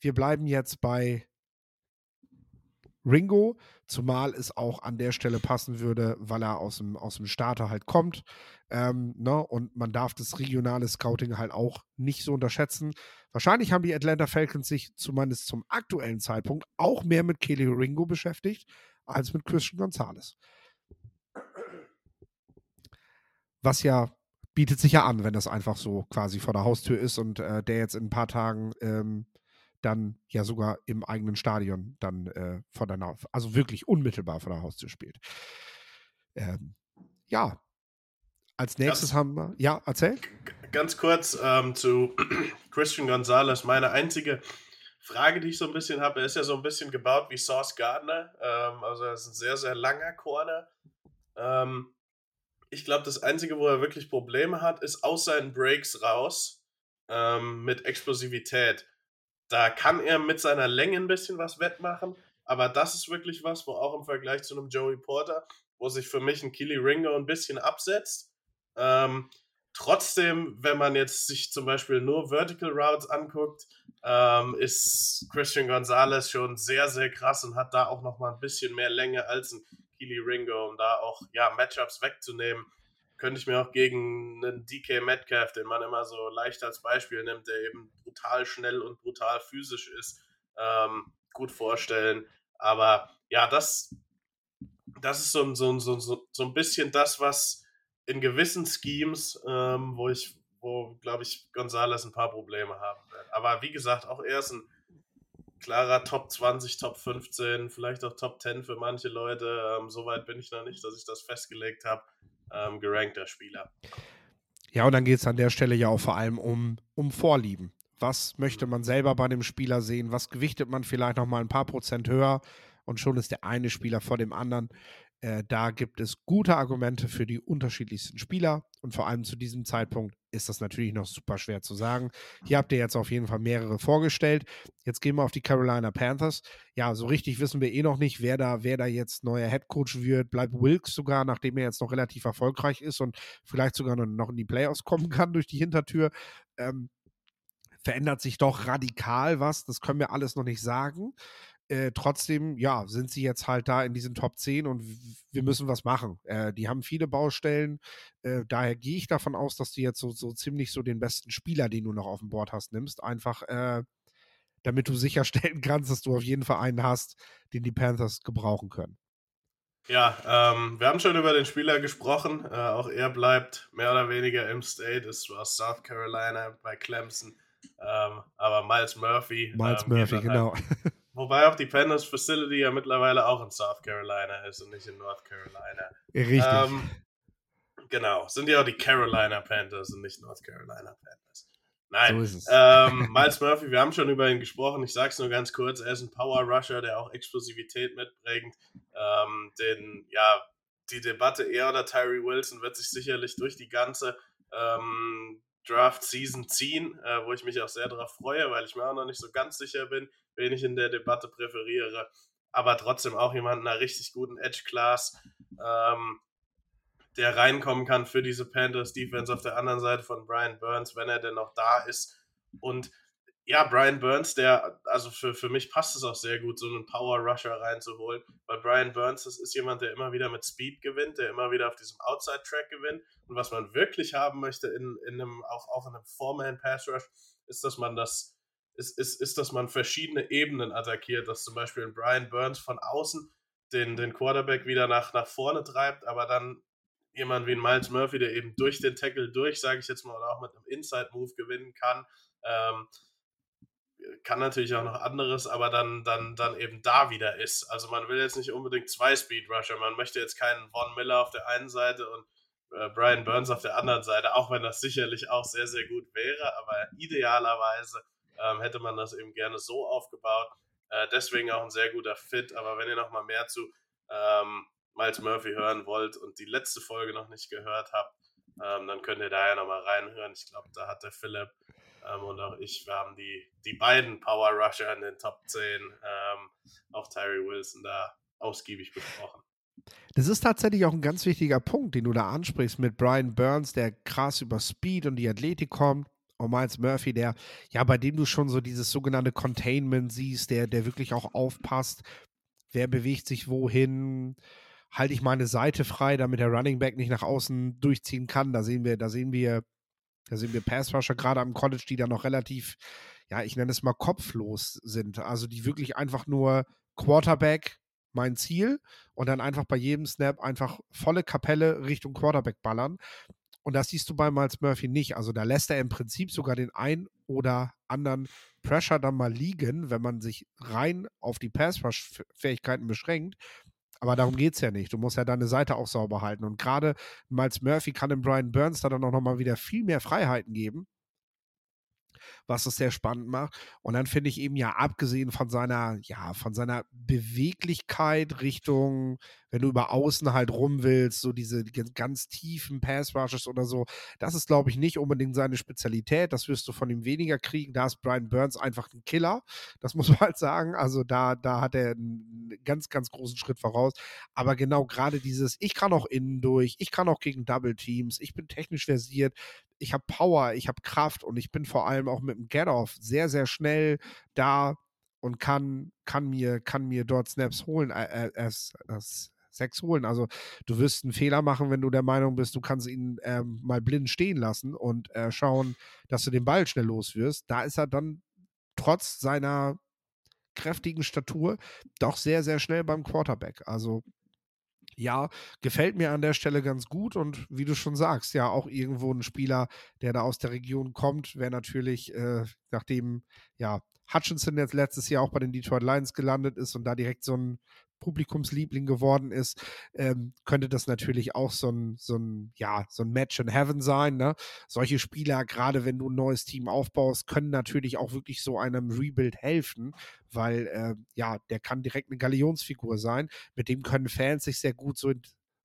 Wir bleiben jetzt bei Ringo, zumal es auch an der Stelle passen würde, weil er aus dem, aus dem Starter halt kommt. Ähm, ne? Und man darf das regionale Scouting halt auch nicht so unterschätzen. Wahrscheinlich haben die Atlanta Falcons sich zumindest zum aktuellen Zeitpunkt auch mehr mit Kelly Ringo beschäftigt als mit Christian Gonzalez. Was ja bietet sich ja an, wenn das einfach so quasi vor der Haustür ist und äh, der jetzt in ein paar Tagen ähm, dann ja sogar im eigenen Stadion dann äh, vor der, also wirklich unmittelbar vor der Haustür spielt. Ähm, ja, als nächstes ganz, haben wir, ja, erzähl. Ganz kurz ähm, zu Christian Gonzalez. Meine einzige Frage, die ich so ein bisschen habe, er ist ja so ein bisschen gebaut wie Sauce Gardner. Ähm, also er ist ein sehr, sehr langer Corner. Ähm, ich glaube, das Einzige, wo er wirklich Probleme hat, ist aus seinen Breaks raus ähm, mit Explosivität. Da kann er mit seiner Länge ein bisschen was wettmachen, aber das ist wirklich was, wo auch im Vergleich zu einem Joey Porter, wo sich für mich ein Killy Ringo ein bisschen absetzt. Ähm, trotzdem, wenn man jetzt sich zum Beispiel nur Vertical Routes anguckt, ähm, ist Christian Gonzalez schon sehr, sehr krass und hat da auch nochmal ein bisschen mehr Länge als ein Keely Ringo, um da auch ja, Matchups wegzunehmen. Könnte ich mir auch gegen einen DK Metcalf, den man immer so leicht als Beispiel nimmt, der eben brutal schnell und brutal physisch ist, ähm, gut vorstellen. Aber ja, das, das ist so, so, so, so, ein bisschen das, was in gewissen Schemes, ähm, wo ich, wo, glaube ich, Gonzales ein paar Probleme haben wird. Aber wie gesagt, auch er ist ein klarer Top 20, Top 15, vielleicht auch Top 10 für manche Leute. Ähm, Soweit bin ich noch nicht, dass ich das festgelegt habe. Ähm, gerankter Spieler. Ja, und dann geht es an der Stelle ja auch vor allem um, um Vorlieben. Was möchte man selber bei dem Spieler sehen? Was gewichtet man vielleicht noch mal ein paar Prozent höher? Und schon ist der eine Spieler vor dem anderen. Äh, da gibt es gute Argumente für die unterschiedlichsten Spieler und vor allem zu diesem Zeitpunkt ist das natürlich noch super schwer zu sagen. Hier habt ihr jetzt auf jeden Fall mehrere vorgestellt. Jetzt gehen wir auf die Carolina Panthers. Ja, so richtig wissen wir eh noch nicht, wer da, wer da jetzt neuer Head Coach wird. Bleibt Wilkes sogar, nachdem er jetzt noch relativ erfolgreich ist und vielleicht sogar noch in die Playoffs kommen kann durch die Hintertür. Ähm, verändert sich doch radikal was. Das können wir alles noch nicht sagen. Äh, trotzdem, ja, sind sie jetzt halt da in diesen Top 10 und wir müssen was machen. Äh, die haben viele Baustellen. Äh, daher gehe ich davon aus, dass du jetzt so, so ziemlich so den besten Spieler, den du noch auf dem Board hast, nimmst. Einfach, äh, damit du sicherstellen kannst, dass du auf jeden Fall einen hast, den die Panthers gebrauchen können. Ja, ähm, wir haben schon über den Spieler gesprochen. Äh, auch er bleibt mehr oder weniger im State, ist aus South Carolina bei Clemson. Ähm, aber Miles Murphy. Miles ähm, Murphy, genau. Halt Wobei auch die Panthers Facility ja mittlerweile auch in South Carolina ist und nicht in North Carolina. Richtig. Ähm, genau, sind ja auch die Carolina Panthers und nicht North Carolina Panthers. Nein, so ist es. Ähm, Miles Murphy, wir haben schon über ihn gesprochen. Ich sage es nur ganz kurz. Er ist ein Power Rusher, der auch Explosivität mitbringt. Ähm, den, ja, die Debatte er oder Tyree Wilson wird sich sicherlich durch die ganze ähm, Draft Season ziehen, äh, wo ich mich auch sehr darauf freue, weil ich mir auch noch nicht so ganz sicher bin, wen ich in der Debatte präferiere. Aber trotzdem auch jemand in einer richtig guten Edge-Class, ähm, der reinkommen kann für diese Panthers Defense auf der anderen Seite von Brian Burns, wenn er denn noch da ist. Und ja, Brian Burns, der, also für, für mich passt es auch sehr gut, so einen Power Rusher reinzuholen, weil Brian Burns, das ist jemand, der immer wieder mit Speed gewinnt, der immer wieder auf diesem Outside Track gewinnt. Und was man wirklich haben möchte in, in einem, auch, auch in einem Four-Man Pass Rush, ist, dass man das, ist, ist, ist, dass man verschiedene Ebenen attackiert, dass zum Beispiel ein Brian Burns von außen den, den Quarterback wieder nach, nach vorne treibt, aber dann jemand wie ein Miles Murphy, der eben durch den Tackle durch, sage ich jetzt mal, oder auch mit einem Inside-Move gewinnen kann. Ähm, kann natürlich auch noch anderes, aber dann, dann, dann eben da wieder ist. Also man will jetzt nicht unbedingt zwei Speed Rusher, man möchte jetzt keinen Von Miller auf der einen Seite und äh, Brian Burns auf der anderen Seite, auch wenn das sicherlich auch sehr, sehr gut wäre, aber idealerweise ähm, hätte man das eben gerne so aufgebaut. Äh, deswegen auch ein sehr guter Fit, aber wenn ihr noch mal mehr zu ähm, Miles Murphy hören wollt und die letzte Folge noch nicht gehört habt, ähm, dann könnt ihr da ja nochmal reinhören. Ich glaube, da hat der Philipp ähm, und auch ich, wir haben die, die beiden Power Rusher in den Top 10, ähm, auch Tyree Wilson da ausgiebig besprochen. Das ist tatsächlich auch ein ganz wichtiger Punkt, den du da ansprichst mit Brian Burns, der krass über Speed und die Athletik kommt. Und Miles Murphy, der, ja, bei dem du schon so dieses sogenannte Containment siehst, der, der wirklich auch aufpasst, wer bewegt sich wohin, halte ich meine Seite frei, damit der Running Back nicht nach außen durchziehen kann. Da sehen wir, da sehen wir, da sehen wir Pass Rusher gerade am College, die da noch relativ, ja, ich nenne es mal kopflos sind. Also die wirklich einfach nur Quarterback, mein Ziel, und dann einfach bei jedem Snap einfach volle Kapelle Richtung Quarterback ballern. Und das siehst du bei Miles Murphy nicht. Also da lässt er im Prinzip sogar den ein oder anderen Pressure dann mal liegen, wenn man sich rein auf die Pass-Rush-Fähigkeiten beschränkt. Aber darum geht es ja nicht. Du musst ja deine Seite auch sauber halten. Und gerade Miles Murphy kann dem Brian Burns da dann auch nochmal wieder viel mehr Freiheiten geben was es sehr spannend macht. Und dann finde ich eben ja, abgesehen von seiner, ja, von seiner Beweglichkeit Richtung, wenn du über außen halt rum willst, so diese ganz tiefen Pass-Rushes oder so, das ist, glaube ich, nicht unbedingt seine Spezialität. Das wirst du von ihm weniger kriegen. Da ist Brian Burns einfach ein Killer. Das muss man halt sagen. Also da, da hat er einen ganz, ganz großen Schritt voraus. Aber genau gerade dieses, ich kann auch innen durch, ich kann auch gegen Double Teams, ich bin technisch versiert, ich habe Power, ich habe Kraft und ich bin vor allem auch mit dem Get-Off sehr, sehr schnell da und kann, kann, mir, kann mir dort Snaps holen, äh, äh, äh, Sex holen. Also du wirst einen Fehler machen, wenn du der Meinung bist, du kannst ihn ähm, mal blind stehen lassen und äh, schauen, dass du den Ball schnell los wirst. Da ist er dann trotz seiner kräftigen Statur doch sehr, sehr schnell beim Quarterback. Also ja, gefällt mir an der Stelle ganz gut und wie du schon sagst, ja, auch irgendwo ein Spieler, der da aus der Region kommt, wäre natürlich, äh, nachdem ja Hutchinson jetzt letztes Jahr auch bei den Detroit Lions gelandet ist und da direkt so ein Publikumsliebling geworden ist, ähm, könnte das natürlich auch so ein, so ein, ja, so ein Match in Heaven sein. Ne? Solche Spieler, gerade wenn du ein neues Team aufbaust, können natürlich auch wirklich so einem Rebuild helfen, weil äh, ja, der kann direkt eine Galionsfigur sein. Mit dem können Fans sich sehr gut so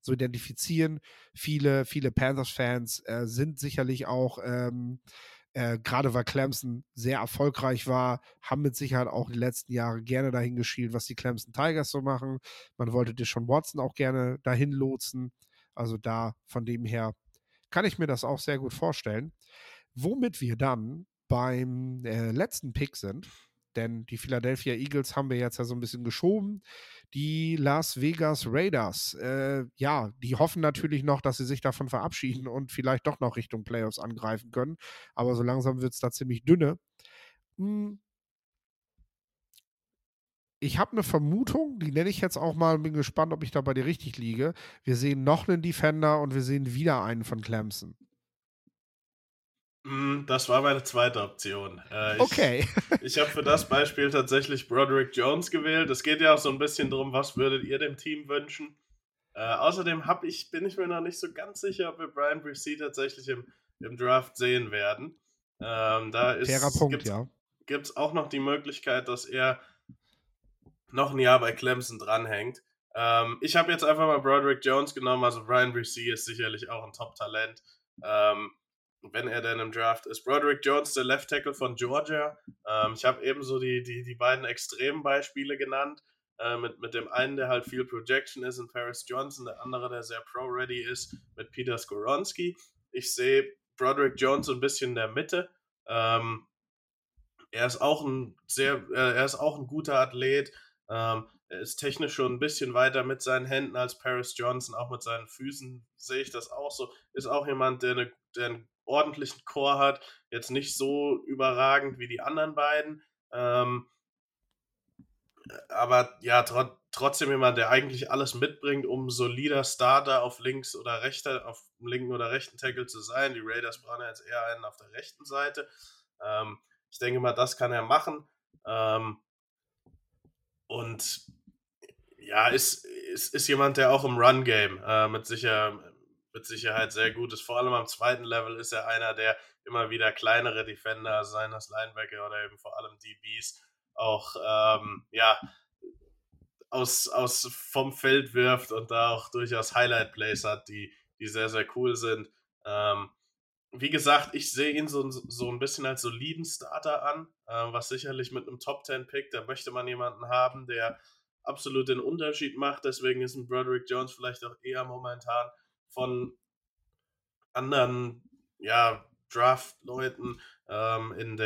so identifizieren. Viele, viele Panthers-Fans äh, sind sicherlich auch ähm, äh, gerade weil Clemson sehr erfolgreich war, haben mit Sicherheit auch die letzten Jahre gerne dahin geschielt, was die Clemson Tigers so machen. Man wollte Deshaun Watson auch gerne dahin lotsen. Also da von dem her kann ich mir das auch sehr gut vorstellen. Womit wir dann beim äh, letzten Pick sind, denn die Philadelphia Eagles haben wir jetzt ja so ein bisschen geschoben. Die Las Vegas Raiders, äh, ja, die hoffen natürlich noch, dass sie sich davon verabschieden und vielleicht doch noch Richtung Playoffs angreifen können. Aber so langsam wird es da ziemlich dünne. Hm. Ich habe eine Vermutung, die nenne ich jetzt auch mal, bin gespannt, ob ich da bei dir richtig liege. Wir sehen noch einen Defender und wir sehen wieder einen von Clemson. Hm, das war meine zweite Option. Äh, ich, okay. ich habe für das Beispiel tatsächlich Broderick Jones gewählt. Es geht ja auch so ein bisschen darum, was würdet ihr dem Team wünschen. Äh, außerdem ich, bin ich mir noch nicht so ganz sicher, ob wir Brian Bresee tatsächlich im, im Draft sehen werden. Ähm, da ist, Fairer Punkt, gibt's, ja. Gibt es auch noch die Möglichkeit, dass er noch ein Jahr bei Clemson dranhängt. Ähm, ich habe jetzt einfach mal Broderick Jones genommen. Also Brian Bresee ist sicherlich auch ein Top-Talent. Ähm, wenn er denn im Draft ist. Broderick Jones, der Left Tackle von Georgia. Ähm, ich habe ebenso die, die, die beiden extremen Beispiele genannt. Äh, mit, mit dem einen, der halt viel Projection ist, in Paris Johnson, der andere, der sehr pro-ready ist, mit Peter Skoronski. Ich sehe Broderick Jones so ein bisschen in der Mitte. Ähm, er ist auch ein sehr, äh, er ist auch ein guter Athlet. Ähm, er ist technisch schon ein bisschen weiter mit seinen Händen als Paris Johnson, auch mit seinen Füßen sehe ich das auch so. Ist auch jemand, der, eine, der einen ordentlichen Chor hat. Jetzt nicht so überragend wie die anderen beiden. Ähm, aber ja, tr trotzdem jemand, der eigentlich alles mitbringt, um solider Starter auf links oder rechter, auf linken oder rechten Tackle zu sein. Die Raiders brauchen jetzt eher einen auf der rechten Seite. Ähm, ich denke mal, das kann er machen. Ähm, und ja, ist, ist, ist jemand, der auch im Run-Game äh, mit sicher mit Sicherheit sehr gut ist. Vor allem am zweiten Level ist er einer, der immer wieder kleinere Defender, seien das Linebacker oder eben vor allem DBs, auch ähm, ja, aus, aus vom Feld wirft und da auch durchaus Highlight-Plays hat, die, die sehr, sehr cool sind. Ähm, wie gesagt, ich sehe ihn so, so ein bisschen als soliden Starter an, äh, was sicherlich mit einem Top 10 Pick, da möchte man jemanden haben, der absolut den Unterschied macht. Deswegen ist ein Broderick Jones vielleicht auch eher momentan von anderen ja, Draft-Leuten ähm, in,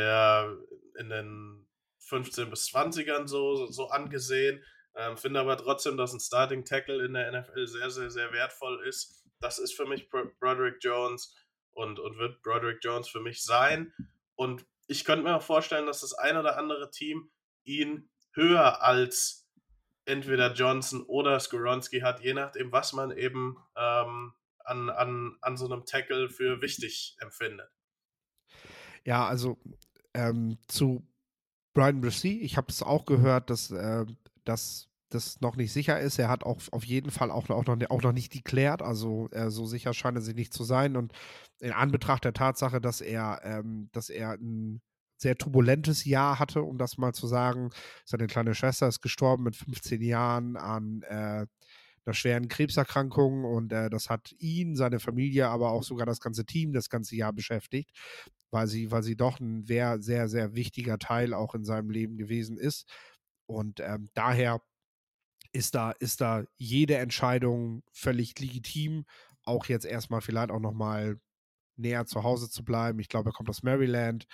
in den 15 bis 20ern so, so angesehen. Ähm, finde aber trotzdem, dass ein Starting Tackle in der NFL sehr, sehr, sehr wertvoll ist. Das ist für mich Broderick Jones und, und wird Broderick Jones für mich sein. Und ich könnte mir auch vorstellen, dass das ein oder andere Team ihn höher als entweder Johnson oder Skoronski hat, je nachdem, was man eben ähm, an, an, an so einem Tackle für wichtig empfindet. Ja, also ähm, zu Brian Brissy, ich habe es auch gehört, dass, äh, dass das noch nicht sicher ist. Er hat auch auf jeden Fall auch, auch, noch, auch noch nicht deklärt, also äh, so sicher scheint er sich nicht zu sein. Und in Anbetracht der Tatsache, dass er, ähm, dass er ein sehr turbulentes Jahr hatte, um das mal zu sagen. Seine kleine Schwester ist gestorben mit 15 Jahren an äh, einer schweren Krebserkrankung und äh, das hat ihn, seine Familie, aber auch sogar das ganze Team das ganze Jahr beschäftigt, weil sie, weil sie doch ein sehr, sehr, sehr wichtiger Teil auch in seinem Leben gewesen ist. Und ähm, daher ist da, ist da jede Entscheidung völlig legitim. Auch jetzt erstmal vielleicht auch nochmal näher zu Hause zu bleiben. Ich glaube, er kommt aus Maryland,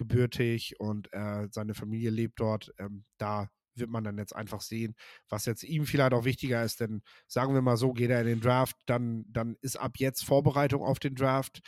gebürtig und äh, seine Familie lebt dort. Ähm, da wird man dann jetzt einfach sehen, was jetzt ihm vielleicht auch wichtiger ist. Denn sagen wir mal so, geht er in den Draft, dann, dann ist ab jetzt Vorbereitung auf den Draft.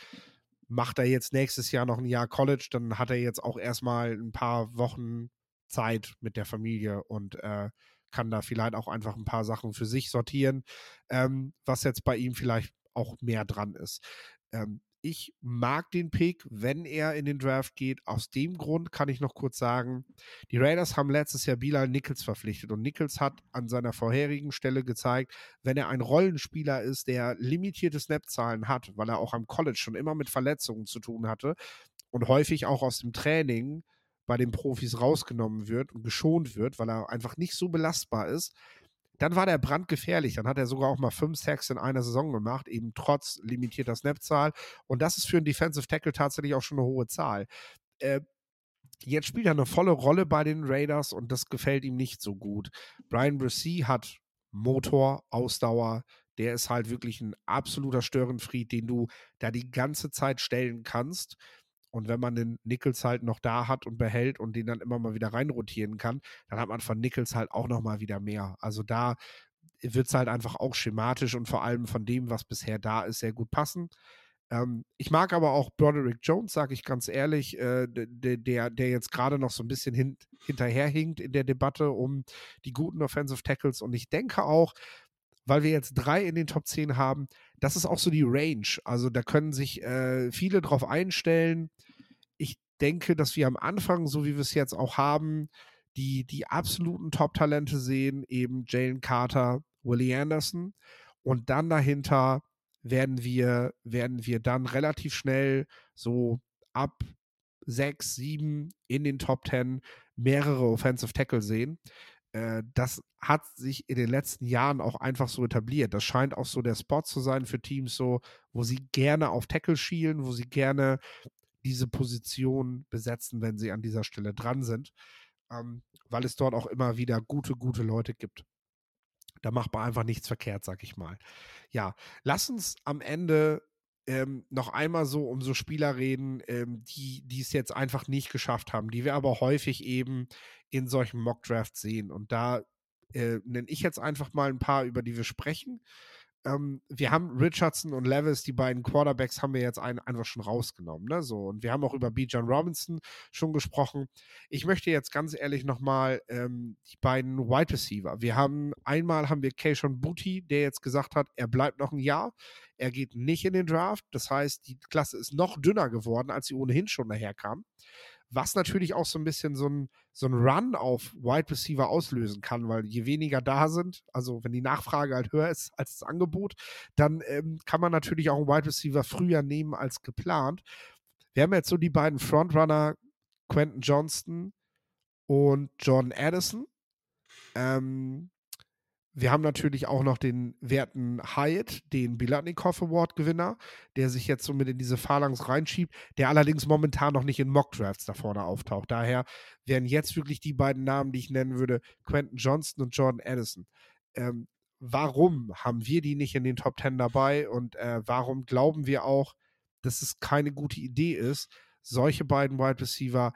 Macht er jetzt nächstes Jahr noch ein Jahr College, dann hat er jetzt auch erstmal ein paar Wochen Zeit mit der Familie und äh, kann da vielleicht auch einfach ein paar Sachen für sich sortieren, ähm, was jetzt bei ihm vielleicht auch mehr dran ist. Ähm, ich mag den Pick, wenn er in den Draft geht. Aus dem Grund kann ich noch kurz sagen, die Raiders haben letztes Jahr Bilal Nichols verpflichtet und Nichols hat an seiner vorherigen Stelle gezeigt, wenn er ein Rollenspieler ist, der limitierte Snap-Zahlen hat, weil er auch am College schon immer mit Verletzungen zu tun hatte und häufig auch aus dem Training bei den Profis rausgenommen wird und geschont wird, weil er einfach nicht so belastbar ist, dann war der brandgefährlich. Dann hat er sogar auch mal fünf Sacks in einer Saison gemacht, eben trotz limitierter Snap-Zahl. Und das ist für einen Defensive Tackle tatsächlich auch schon eine hohe Zahl. Äh, jetzt spielt er eine volle Rolle bei den Raiders und das gefällt ihm nicht so gut. Brian Brissy hat Motor, Ausdauer, der ist halt wirklich ein absoluter Störenfried, den du da die ganze Zeit stellen kannst. Und wenn man den Nichols halt noch da hat und behält und den dann immer mal wieder reinrotieren kann, dann hat man von Nichols halt auch noch mal wieder mehr. Also da wird es halt einfach auch schematisch und vor allem von dem, was bisher da ist, sehr gut passen. Ähm, ich mag aber auch Broderick Jones, sage ich ganz ehrlich, äh, der, der jetzt gerade noch so ein bisschen hin, hinterherhinkt in der Debatte um die guten Offensive Tackles. Und ich denke auch, weil wir jetzt drei in den Top 10 haben, das ist auch so die Range. Also da können sich äh, viele drauf einstellen. Ich denke, dass wir am Anfang, so wie wir es jetzt auch haben, die, die absoluten Top-Talente sehen, eben Jalen Carter, Willie Anderson. Und dann dahinter werden wir, werden wir dann relativ schnell so ab sechs, sieben in den Top 10 mehrere Offensive Tackle sehen. Äh, das hat sich in den letzten Jahren auch einfach so etabliert. Das scheint auch so der Spot zu sein für Teams, so, wo sie gerne auf Tackle schielen, wo sie gerne diese Position besetzen, wenn sie an dieser Stelle dran sind, ähm, weil es dort auch immer wieder gute, gute Leute gibt. Da macht man einfach nichts verkehrt, sag ich mal. Ja, lass uns am Ende ähm, noch einmal so um so Spieler reden, ähm, die, die es jetzt einfach nicht geschafft haben, die wir aber häufig eben in solchen Mockdrafts sehen. Und da äh, nenne ich jetzt einfach mal ein paar, über die wir sprechen ähm, wir haben Richardson und Levis, die beiden Quarterbacks, haben wir jetzt ein, einfach schon rausgenommen. Ne? So, und wir haben auch über B. John Robinson schon gesprochen. Ich möchte jetzt ganz ehrlich nochmal ähm, die beiden Wide Receiver. Wir haben einmal haben wir Keishon Booty, der jetzt gesagt hat, er bleibt noch ein Jahr. Er geht nicht in den Draft. Das heißt, die Klasse ist noch dünner geworden, als sie ohnehin schon daherkam was natürlich auch so ein bisschen so ein, so ein Run auf Wide Receiver auslösen kann, weil je weniger da sind, also wenn die Nachfrage halt höher ist als das Angebot, dann ähm, kann man natürlich auch einen Wide Receiver früher nehmen als geplant. Wir haben jetzt so die beiden Frontrunner, Quentin Johnston und John Addison. Ähm, wir haben natürlich auch noch den werten Hyatt, den Bilatnikov Award-Gewinner, der sich jetzt so mit in diese Phalanx reinschiebt, der allerdings momentan noch nicht in Mock-Drafts da vorne auftaucht. Daher wären jetzt wirklich die beiden Namen, die ich nennen würde, Quentin Johnston und Jordan Addison. Ähm, warum haben wir die nicht in den Top Ten dabei und äh, warum glauben wir auch, dass es keine gute Idee ist, solche beiden Wide Receiver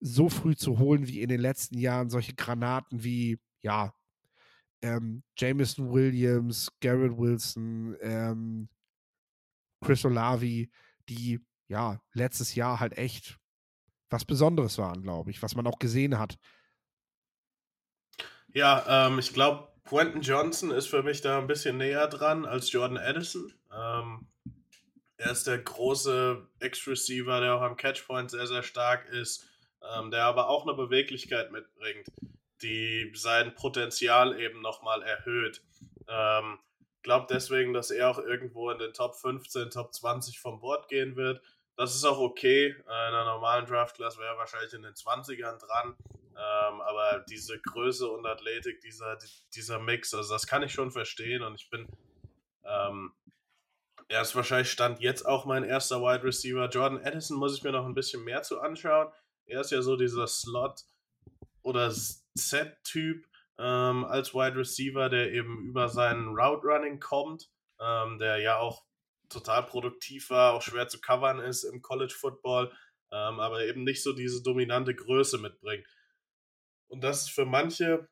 so früh zu holen wie in den letzten Jahren, solche Granaten wie, ja, ähm, Jameson Williams, Garrett Wilson, ähm, Chris Olavi, die ja letztes Jahr halt echt was Besonderes waren, glaube ich, was man auch gesehen hat. Ja, ähm, ich glaube, Quentin Johnson ist für mich da ein bisschen näher dran als Jordan Addison. Ähm, er ist der große Ex-Receiver, der auch am Catchpoint sehr, sehr stark ist, ähm, der aber auch eine Beweglichkeit mitbringt die sein Potenzial eben nochmal erhöht. Ähm, glaube deswegen, dass er auch irgendwo in den Top 15, Top 20 vom Board gehen wird. Das ist auch okay. In einer normalen Draft-Class wäre er wahrscheinlich in den 20ern dran. Ähm, aber diese Größe und Athletik, dieser, dieser Mix, also das kann ich schon verstehen. Und ich bin, ähm, er ist wahrscheinlich Stand jetzt auch mein erster Wide Receiver. Jordan Addison muss ich mir noch ein bisschen mehr zu anschauen. Er ist ja so dieser Slot- oder Z-Typ ähm, als Wide Receiver, der eben über seinen Route Running kommt, ähm, der ja auch total produktiv war, auch schwer zu covern ist im College Football, ähm, aber eben nicht so diese dominante Größe mitbringt. Und das ist für manche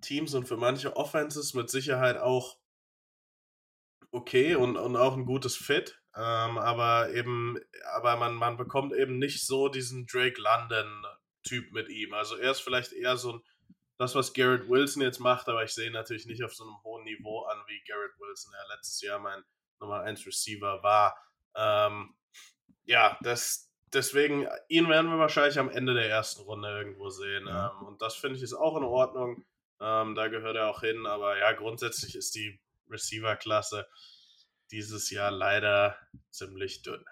Teams und für manche Offenses mit Sicherheit auch okay und, und auch ein gutes Fit. Ähm, aber eben, aber man, man bekommt eben nicht so diesen Drake London Typ mit ihm. Also er ist vielleicht eher so ein, das, was Garrett Wilson jetzt macht, aber ich sehe ihn natürlich nicht auf so einem hohen Niveau an, wie Garrett Wilson, der letztes Jahr mein Nummer 1 Receiver war. Ähm, ja, das, deswegen, ihn werden wir wahrscheinlich am Ende der ersten Runde irgendwo sehen. Ja. Ähm, und das finde ich ist auch in Ordnung. Ähm, da gehört er auch hin, aber ja, grundsätzlich ist die Receiver-Klasse dieses Jahr leider ziemlich dünn.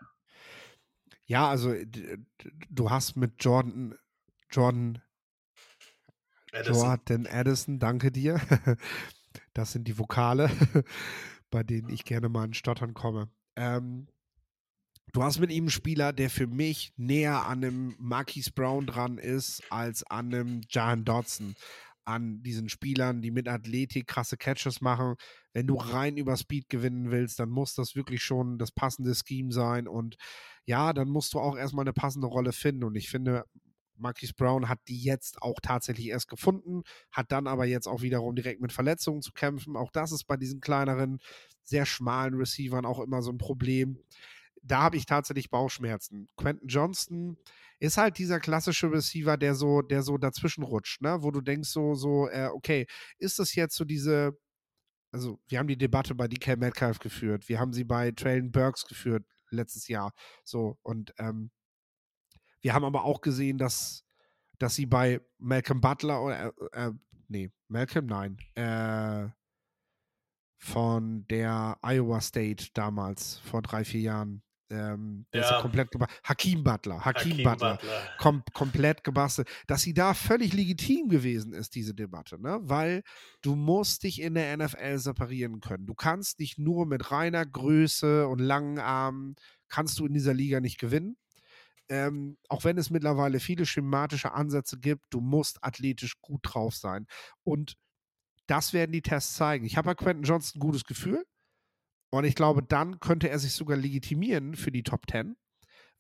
Ja, also du hast mit Jordan Jordan Addison. Jordan Addison, danke dir. Das sind die Vokale, bei denen ich gerne mal in Stottern komme. Ähm, du hast mit ihm einen Spieler, der für mich näher an einem Marquise Brown dran ist, als an einem Jahan Dodson. An diesen Spielern, die mit Athletik krasse Catches machen. Wenn du rein über Speed gewinnen willst, dann muss das wirklich schon das passende Scheme sein. Und ja, dann musst du auch erstmal eine passende Rolle finden. Und ich finde, Marquis Brown hat die jetzt auch tatsächlich erst gefunden, hat dann aber jetzt auch wiederum direkt mit Verletzungen zu kämpfen. Auch das ist bei diesen kleineren, sehr schmalen Receivern auch immer so ein Problem. Da habe ich tatsächlich Bauchschmerzen. Quentin Johnston ist halt dieser klassische Receiver, der so, der so dazwischen rutscht, ne? wo du denkst so, so, äh, okay, ist das jetzt so diese, also wir haben die Debatte bei DK Metcalf geführt, wir haben sie bei Traylon Burks geführt letztes Jahr, so und ähm, wir haben aber auch gesehen, dass, dass sie bei Malcolm Butler oder äh, äh, nee, Malcolm, nein, äh, von der Iowa State damals, vor drei, vier Jahren. Ähm, der ja. ist ja komplett gebastelt. Hakim Butler, Hakim, Hakim Butler, Butler. Kom komplett gebastelt. Dass sie da völlig legitim gewesen ist, diese Debatte, ne? Weil du musst dich in der NFL separieren können. Du kannst nicht nur mit reiner Größe und langen Armen, kannst du in dieser Liga nicht gewinnen ähm, auch wenn es mittlerweile viele schematische Ansätze gibt, du musst athletisch gut drauf sein. Und das werden die Tests zeigen. Ich habe bei Quentin Johnson ein gutes Gefühl. Und ich glaube, dann könnte er sich sogar legitimieren für die Top 10,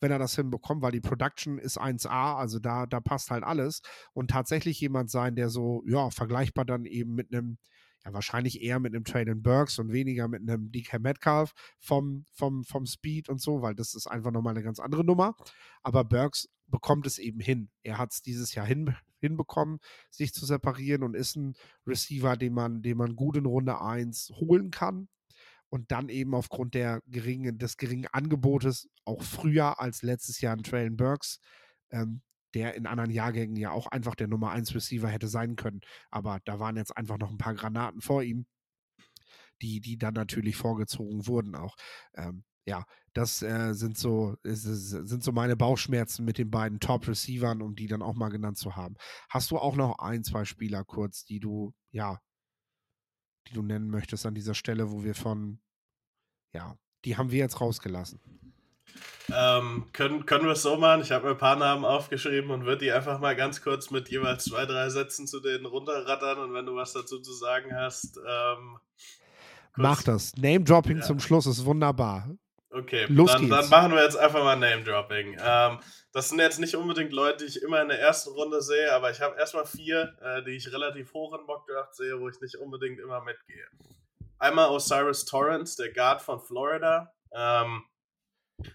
wenn er das hinbekommt, weil die Production ist 1A, also da, da passt halt alles. Und tatsächlich jemand sein, der so, ja, vergleichbar dann eben mit einem ja, wahrscheinlich eher mit einem Traylon Burks und weniger mit einem DK Metcalf vom, vom, vom Speed und so, weil das ist einfach nochmal eine ganz andere Nummer. Aber Burks bekommt es eben hin. Er hat es dieses Jahr hin, hinbekommen, sich zu separieren und ist ein Receiver, den man, den man gut in Runde 1 holen kann und dann eben aufgrund der geringen, des geringen Angebotes auch früher als letztes Jahr ein Traylon Burks ähm, der in anderen Jahrgängen ja auch einfach der Nummer 1 Receiver hätte sein können. Aber da waren jetzt einfach noch ein paar Granaten vor ihm, die, die dann natürlich vorgezogen wurden auch. Ähm, ja, das äh, sind so ist, sind so meine Bauchschmerzen mit den beiden Top-Receivern, um die dann auch mal genannt zu haben. Hast du auch noch ein, zwei Spieler kurz, die du ja die du nennen möchtest an dieser Stelle, wo wir von, ja, die haben wir jetzt rausgelassen. Ähm, können, können wir es so machen? Ich habe mir ein paar Namen aufgeschrieben und würde die einfach mal ganz kurz mit jeweils zwei, drei Sätzen zu denen runterrattern und wenn du was dazu zu sagen hast. Ähm, Mach das. Name-Dropping ja. zum Schluss ist wunderbar. Okay, Los dann, dann, machen wir jetzt einfach mal Name-Dropping. Ähm, das sind jetzt nicht unbedingt Leute, die ich immer in der ersten Runde sehe, aber ich habe erstmal vier, äh, die ich relativ hoch in Mockdraft sehe, wo ich nicht unbedingt immer mitgehe. Einmal Osiris Torrance, der Guard von Florida. Ähm,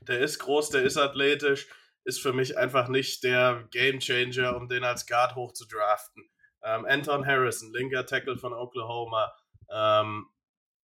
der ist groß, der ist athletisch, ist für mich einfach nicht der Gamechanger, um den als Guard hoch zu draften. Ähm, Anton Harrison, linker Tackle von Oklahoma, ähm,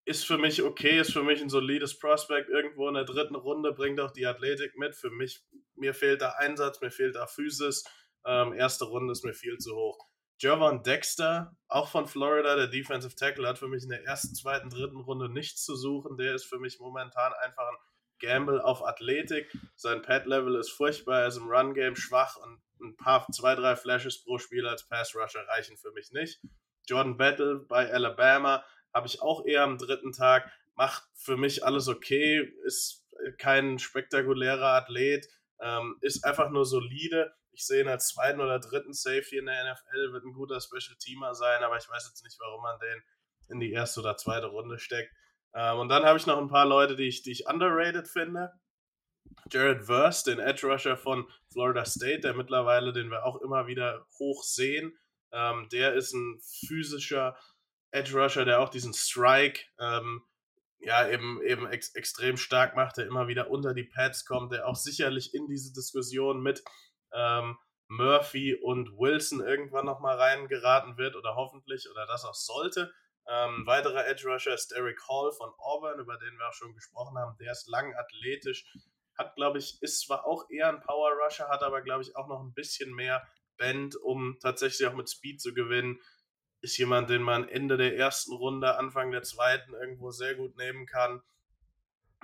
ist für mich okay, ist für mich ein solides Prospect irgendwo in der dritten Runde, bringt auch die Athletik mit. Für mich, mir fehlt da Einsatz, mir fehlt da Physis. Ähm, erste Runde ist mir viel zu hoch. Jervon Dexter, auch von Florida, der Defensive Tackle, hat für mich in der ersten, zweiten, dritten Runde nichts zu suchen. Der ist für mich momentan einfach ein Gamble auf Athletik. Sein Pad-Level ist furchtbar, er ist im Run-Game schwach und ein paar, zwei, drei Flashes pro Spiel als Pass-Rusher reichen für mich nicht. Jordan Battle bei Alabama habe ich auch eher am dritten Tag. Macht für mich alles okay, ist kein spektakulärer Athlet, ähm, ist einfach nur solide. Ich sehe ihn als zweiten oder dritten Safety in der NFL, wird ein guter Special Teamer sein, aber ich weiß jetzt nicht, warum man den in die erste oder zweite Runde steckt. Ähm, und dann habe ich noch ein paar Leute, die ich, die ich underrated finde. Jared Verse, den Edge Rusher von Florida State, der mittlerweile, den wir auch immer wieder hoch sehen. Ähm, der ist ein physischer Edge Rusher, der auch diesen Strike ähm, ja eben, eben ex extrem stark macht, der immer wieder unter die Pads kommt, der auch sicherlich in diese Diskussion mit ähm, Murphy und Wilson irgendwann nochmal reingeraten wird oder hoffentlich oder das auch sollte. Ähm, weiterer Edge Rusher ist Derek Hall von Auburn, über den wir auch schon gesprochen haben. Der ist lang athletisch, hat, glaube ich, ist zwar auch eher ein Power Rusher, hat aber, glaube ich, auch noch ein bisschen mehr Bend, um tatsächlich auch mit Speed zu gewinnen. Ist jemand, den man Ende der ersten Runde, Anfang der zweiten irgendwo sehr gut nehmen kann.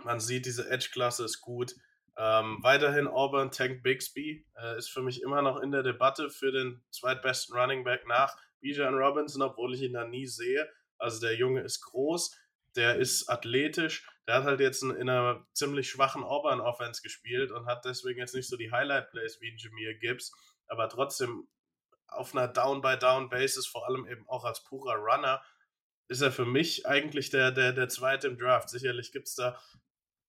Man sieht, diese Edge-Klasse ist gut. Ähm, weiterhin Auburn Tank Bixby äh, ist für mich immer noch in der Debatte für den zweitbesten Running Back nach Bijan Robinson, obwohl ich ihn da nie sehe. Also der Junge ist groß, der ist athletisch, der hat halt jetzt in, in einer ziemlich schwachen Auburn-Offense gespielt und hat deswegen jetzt nicht so die Highlight-Plays wie ein Jameer Gibbs, aber trotzdem auf einer Down-by-Down-Basis, vor allem eben auch als purer Runner, ist er für mich eigentlich der, der, der Zweite im Draft. Sicherlich gibt es da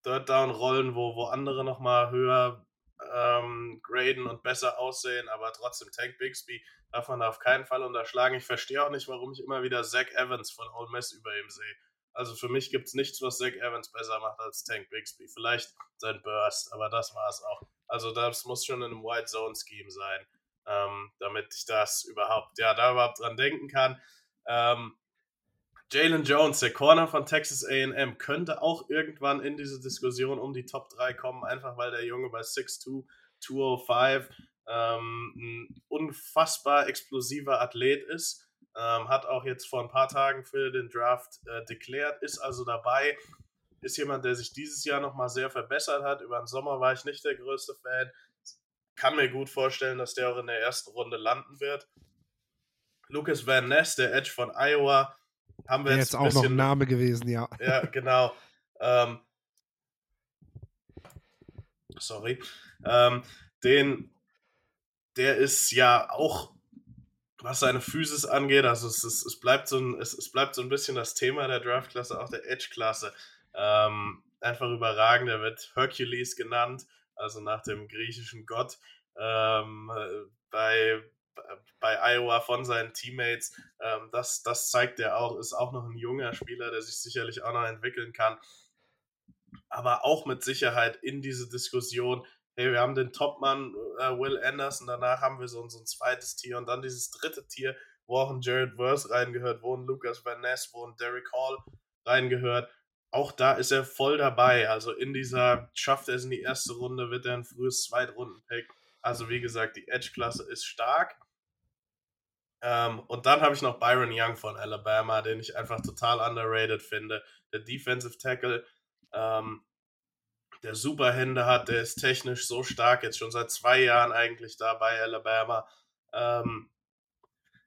Third-Down-Rollen, wo, wo andere nochmal höher ähm, graden und besser aussehen, aber trotzdem Tank Bixby darf man auf keinen Fall unterschlagen. Ich verstehe auch nicht, warum ich immer wieder Zach Evans von Ole Miss über ihm sehe. Also für mich gibt es nichts, was Zach Evans besser macht als Tank Bixby. Vielleicht sein Burst, aber das war es auch. Also das muss schon in einem White Zone Scheme sein, ähm, damit ich das überhaupt, ja, da überhaupt dran denken kann. Ähm, Jalen Jones, der Corner von Texas AM, könnte auch irgendwann in diese Diskussion um die Top 3 kommen, einfach weil der Junge bei 6'2, 205 ähm, ein unfassbar explosiver Athlet ist. Ähm, hat auch jetzt vor ein paar Tagen für den Draft äh, deklärt, ist also dabei. Ist jemand, der sich dieses Jahr nochmal sehr verbessert hat. Über den Sommer war ich nicht der größte Fan. Kann mir gut vorstellen, dass der auch in der ersten Runde landen wird. Lucas Van Ness, der Edge von Iowa, haben wir jetzt, jetzt auch bisschen, noch ein Name gewesen, ja. Ja, genau. Ähm, sorry. Ähm, den, der ist ja auch, was seine Physis angeht, also es, es, es, bleibt so ein, es, es bleibt so ein bisschen das Thema der Draftklasse, auch der Edge-Klasse. Ähm, einfach überragend. Er wird Hercules genannt, also nach dem griechischen Gott. Ähm, bei bei Iowa von seinen Teammates. Ähm, das, das zeigt er auch, ist auch noch ein junger Spieler, der sich sicherlich auch noch entwickeln kann. Aber auch mit Sicherheit in diese Diskussion, hey, wir haben den Topmann äh, Will Anderson, danach haben wir so, so ein zweites Tier und dann dieses dritte Tier, wo auch ein Jared Verse reingehört, wo ein Lucas Van Ness, wo ein Derek Hall reingehört. Auch da ist er voll dabei. Also in dieser, schafft er es in die erste Runde, wird er ein frühes Zweitrunden-Pick. Also wie gesagt, die Edge-Klasse ist stark. Ähm, und dann habe ich noch Byron Young von Alabama, den ich einfach total underrated finde. Der Defensive Tackle, ähm, der super Hände hat, der ist technisch so stark, jetzt schon seit zwei Jahren eigentlich da bei Alabama. Ähm,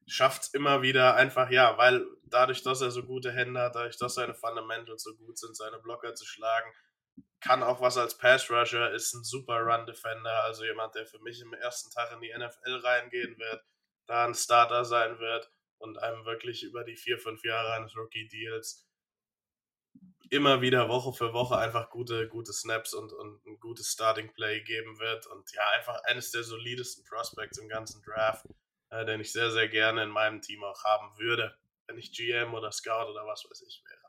schafft es immer wieder einfach, ja, weil dadurch, dass er so gute Hände hat, dadurch, dass seine Fundamentals so gut sind, seine Blocker zu schlagen, kann auch was als Pass Rusher, ist ein super Run Defender, also jemand, der für mich im ersten Tag in die NFL reingehen wird, da ein Starter sein wird und einem wirklich über die vier, fünf Jahre eines Rookie Deals immer wieder Woche für Woche einfach gute, gute Snaps und, und ein gutes Starting Play geben wird und ja, einfach eines der solidesten Prospects im ganzen Draft äh, den ich sehr, sehr gerne in meinem Team auch haben würde, wenn ich GM oder Scout oder was weiß ich wäre.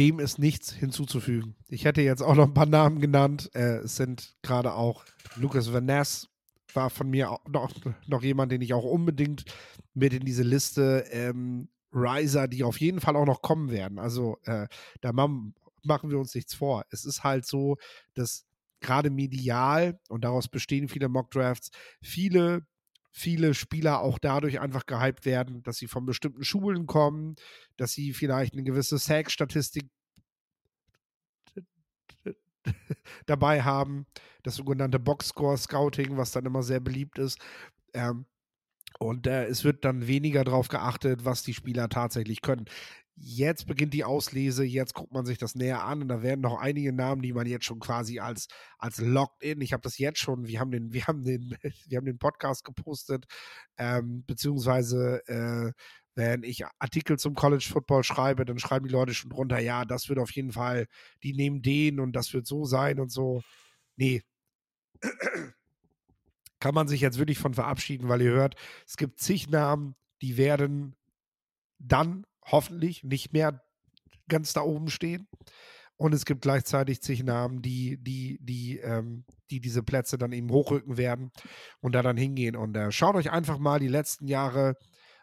Dem ist nichts hinzuzufügen. Ich hätte jetzt auch noch ein paar Namen genannt. Äh, es sind gerade auch Lucas Van Ness, war von mir auch noch, noch jemand, den ich auch unbedingt mit in diese Liste ähm, Riser, die auf jeden Fall auch noch kommen werden. Also äh, da machen wir uns nichts vor. Es ist halt so, dass gerade medial, und daraus bestehen viele Mock-Drafts, viele viele Spieler auch dadurch einfach gehypt werden, dass sie von bestimmten Schulen kommen, dass sie vielleicht eine gewisse Sack-Statistik dabei haben, das sogenannte Boxscore-Scouting, was dann immer sehr beliebt ist. Ähm, und äh, es wird dann weniger darauf geachtet, was die Spieler tatsächlich können. Jetzt beginnt die Auslese, jetzt guckt man sich das näher an und da werden noch einige Namen, die man jetzt schon quasi als, als locked in, ich habe das jetzt schon, wir haben den, wir haben den, wir haben den Podcast gepostet, ähm, beziehungsweise äh, wenn ich Artikel zum College Football schreibe, dann schreiben die Leute schon drunter, ja, das wird auf jeden Fall, die nehmen den und das wird so sein und so. Nee. Kann man sich jetzt wirklich von verabschieden, weil ihr hört, es gibt zig Namen, die werden dann hoffentlich nicht mehr ganz da oben stehen. Und es gibt gleichzeitig zig Namen, die, die, die, ähm, die diese Plätze dann eben hochrücken werden und da dann hingehen. Und äh, schaut euch einfach mal die letzten Jahre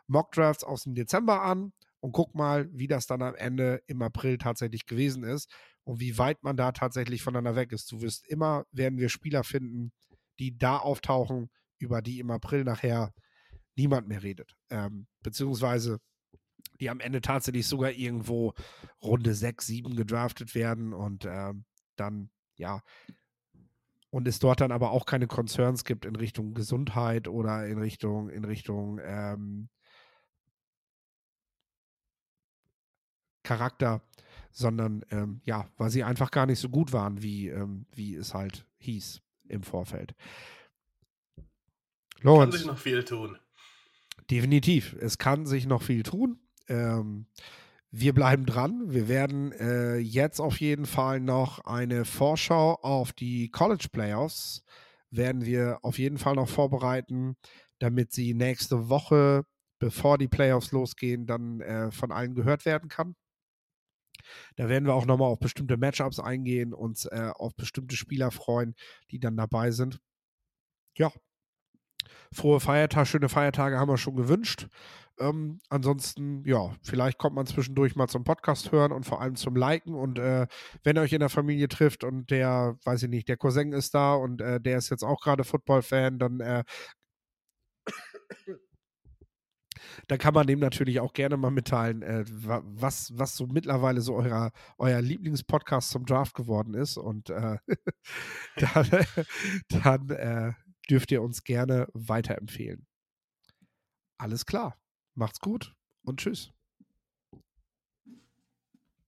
Mockdrafts aus dem Dezember an und guckt mal, wie das dann am Ende im April tatsächlich gewesen ist und wie weit man da tatsächlich voneinander weg ist. Du wirst immer, werden wir Spieler finden, die da auftauchen, über die im April nachher niemand mehr redet. Ähm, beziehungsweise die am Ende tatsächlich sogar irgendwo Runde 6, 7 gedraftet werden und ähm, dann, ja, und es dort dann aber auch keine Concerns gibt in Richtung Gesundheit oder in Richtung, in Richtung ähm, Charakter, sondern ähm, ja, weil sie einfach gar nicht so gut waren, wie, ähm, wie es halt hieß im Vorfeld. Lorenz, kann sich noch viel tun. Definitiv. Es kann sich noch viel tun. Ähm, wir bleiben dran. Wir werden äh, jetzt auf jeden Fall noch eine Vorschau auf die College Playoffs werden wir auf jeden Fall noch vorbereiten, damit sie nächste Woche, bevor die Playoffs losgehen, dann äh, von allen gehört werden kann. Da werden wir auch nochmal auf bestimmte Matchups eingehen, uns äh, auf bestimmte Spieler freuen, die dann dabei sind. Ja, frohe Feiertage, schöne Feiertage haben wir schon gewünscht. Ähm, ansonsten, ja, vielleicht kommt man zwischendurch mal zum Podcast hören und vor allem zum Liken. Und äh, wenn ihr euch in der Familie trifft und der, weiß ich nicht, der Cousin ist da und äh, der ist jetzt auch gerade Football-Fan, dann äh, dann kann man dem natürlich auch gerne mal mitteilen, äh, was, was so mittlerweile so euer, euer Lieblingspodcast zum Draft geworden ist. Und äh, dann, dann äh, dürft ihr uns gerne weiterempfehlen. Alles klar. Macht's gut und tschüss.